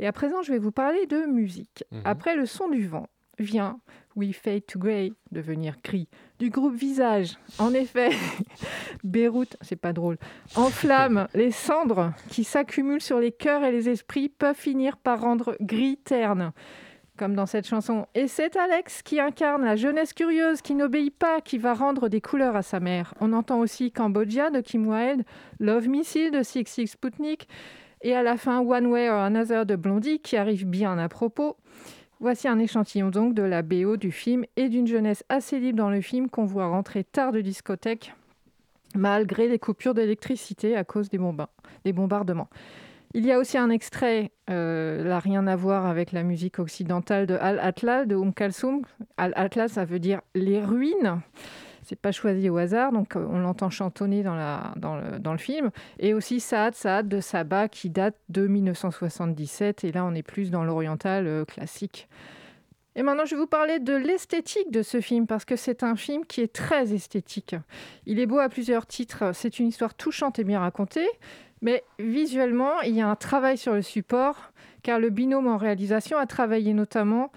Speaker 10: Et à présent, je vais vous parler de musique. Mhm. Après le son du vent vient We Fade to Grey, devenir gris, du groupe Visage. En effet, Beyrouth, c'est pas drôle, en flammes, les cendres qui s'accumulent sur les cœurs et les esprits peuvent finir par rendre gris terne. Comme dans cette chanson. Et c'est Alex qui incarne la jeunesse curieuse qui n'obéit pas, qui va rendre des couleurs à sa mère. On entend aussi Cambodia de Kim Wilde, Love Missile de Six Six Sputnik, et à la fin One Way or Another de Blondie qui arrive bien à propos. Voici un échantillon donc de la BO du film et d'une jeunesse assez libre dans le film qu'on voit rentrer tard de discothèque malgré les coupures d'électricité à cause des, bombardements. Il y a aussi un extrait, euh, là rien à voir avec la musique occidentale de Al-Atla de Kalsoum. Al-Atla, ça veut dire les ruines. C'est pas choisi au hasard, donc on l'entend chantonner dans, le, dans le film. Et aussi Saad, Saad de Saba qui date de 1977, et là on est plus dans l'oriental classique. Et maintenant, je vais vous parler de l'esthétique de ce film, parce que c'est un film qui est très esthétique. Il est beau à plusieurs titres. C'est une histoire touchante et bien racontée, mais visuellement, il y a un travail sur le support, car le binôme en réalisation a travaillé notamment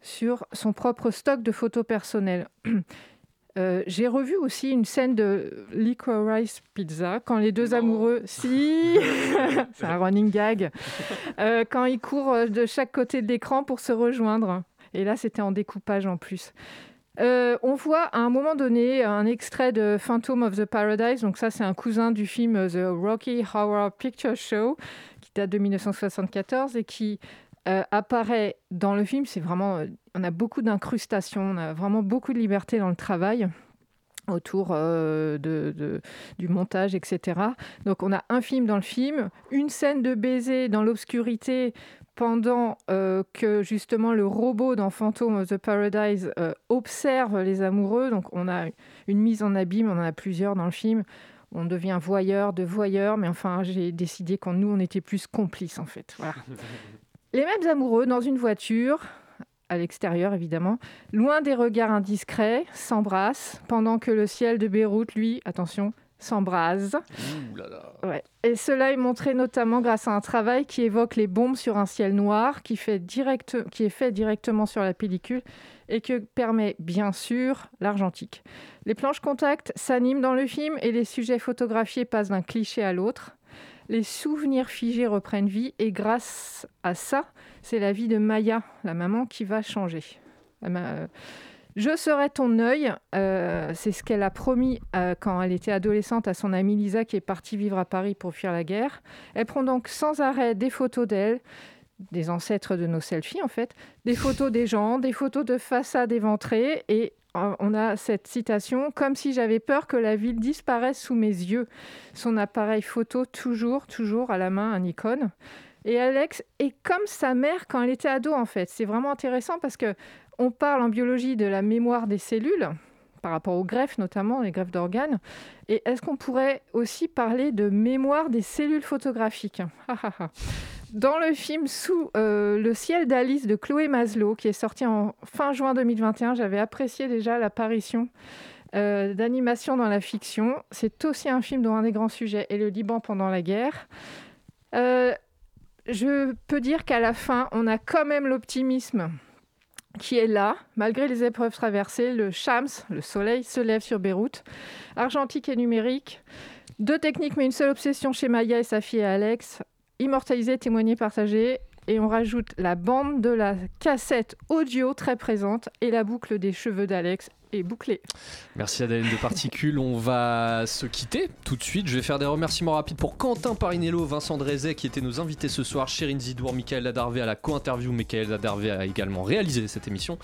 Speaker 10: sur son propre stock de photos personnelles. Euh, j'ai revu aussi une scène de Licorice Pizza quand les deux amoureux, si, c'est un running gag, euh, quand ils courent de chaque côté de l'écran pour se rejoindre. Et là, c'était en découpage en plus. Euh, on voit à un moment donné un extrait de Phantom of the Paradise. Donc ça, c'est un cousin du film The Rocky Horror Picture Show qui date de 1974 et qui euh, apparaît dans le film. C'est vraiment, euh, on a beaucoup d'incrustations, on a vraiment beaucoup de liberté dans le travail autour de, du montage, etc. Donc on a un film dans le film, une scène de baiser dans l'obscurité pendant euh, que justement le robot dans Phantom of the Paradise euh, observe les amoureux. Donc on a une mise en abîme, on en a plusieurs dans le film. On devient voyeur de voyeur, mais enfin j'ai décidé qu'en nous on était plus complices en fait. les mêmes amoureux dans une voiture, à l'extérieur évidemment, loin des regards indiscrets, s'embrassent pendant que le ciel de Beyrouth, lui, attention, s'embrase. Et cela est montré notamment grâce à un travail qui évoque les bombes sur un ciel noir, qui, fait direct, qui est fait directement sur la pellicule et que permet bien sûr l'argentique. Les planches contact s'animent dans le film et les sujets photographiés passent d'un cliché à l'autre. Les souvenirs figés reprennent vie et grâce à ça, c'est la vie de Maya, la maman, qui va changer. Euh, je serai ton œil, euh, c'est ce qu'elle a promis euh, quand elle était adolescente à son amie Lisa qui est partie vivre à Paris pour fuir la guerre. Elle prend donc sans arrêt des photos d'elle, des ancêtres de nos selfies en fait, des photos des gens, des photos de façades éventrées et on a cette citation comme si j'avais peur que la ville disparaisse sous mes yeux. Son appareil photo toujours, toujours à la main, un icône. Et Alex est comme sa mère quand elle était ado en fait. C'est vraiment intéressant parce que on parle en biologie de la mémoire des cellules, par rapport aux greffes notamment, les greffes d'organes. Et est-ce qu'on pourrait aussi parler de mémoire des cellules photographiques? Dans le film Sous euh, le ciel d'Alice de Chloé Maslow, qui est sorti en fin juin 2021, j'avais apprécié déjà l'apparition euh, d'animation dans la fiction. C'est aussi un film dont un des grands sujets est le Liban pendant la guerre. Euh, je peux dire qu'à la fin, on a quand même l'optimisme qui est là, malgré les épreuves traversées. Le Shams, le soleil, se lève sur Beyrouth. Argentique et numérique. Deux techniques, mais une seule obsession chez Maya et sa fille Alex. Immortalisé, témoigné, partagé. Et on rajoute la bande de la cassette audio très présente et la boucle des cheveux d'Alex est bouclée.
Speaker 1: Merci Adeline de Particules. On va se quitter tout de suite. Je vais faire des remerciements rapides pour Quentin Parinello, Vincent Drezet qui étaient nos invités ce soir, Chérine Zidour, Michael Adarvé à la co-interview. Michael Adarvé a également réalisé cette émission.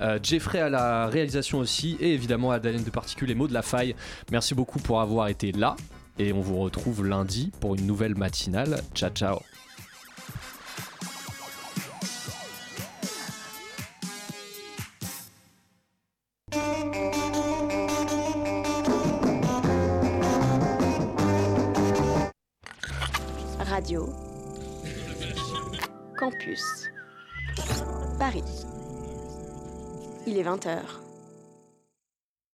Speaker 1: Euh, Jeffrey à la réalisation aussi. Et évidemment Adeline de Particules et mots de la faille. Merci beaucoup pour avoir été là. Et on vous retrouve lundi pour une nouvelle matinale. Ciao ciao.
Speaker 11: Radio Campus Paris. Il est 20h.